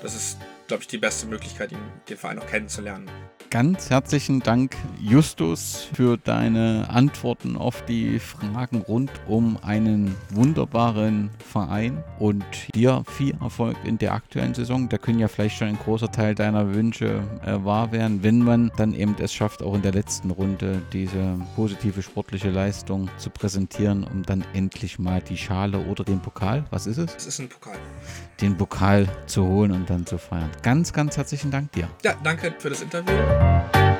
Das ist, glaube ich, die beste Möglichkeit, den Verein auch kennenzulernen ganz herzlichen Dank, Justus, für deine Antworten auf die Fragen rund um einen wunderbaren Verein und dir viel Erfolg in der aktuellen Saison. Da können ja vielleicht schon ein großer Teil deiner Wünsche äh, wahr werden, wenn man dann eben es schafft, auch in der letzten Runde diese positive sportliche Leistung zu präsentieren, um dann endlich mal die Schale oder den Pokal, was ist es? Es ist ein Pokal. Den Pokal zu holen und dann zu feiern. Ganz, ganz herzlichen Dank dir. Ja, danke für das Interview. you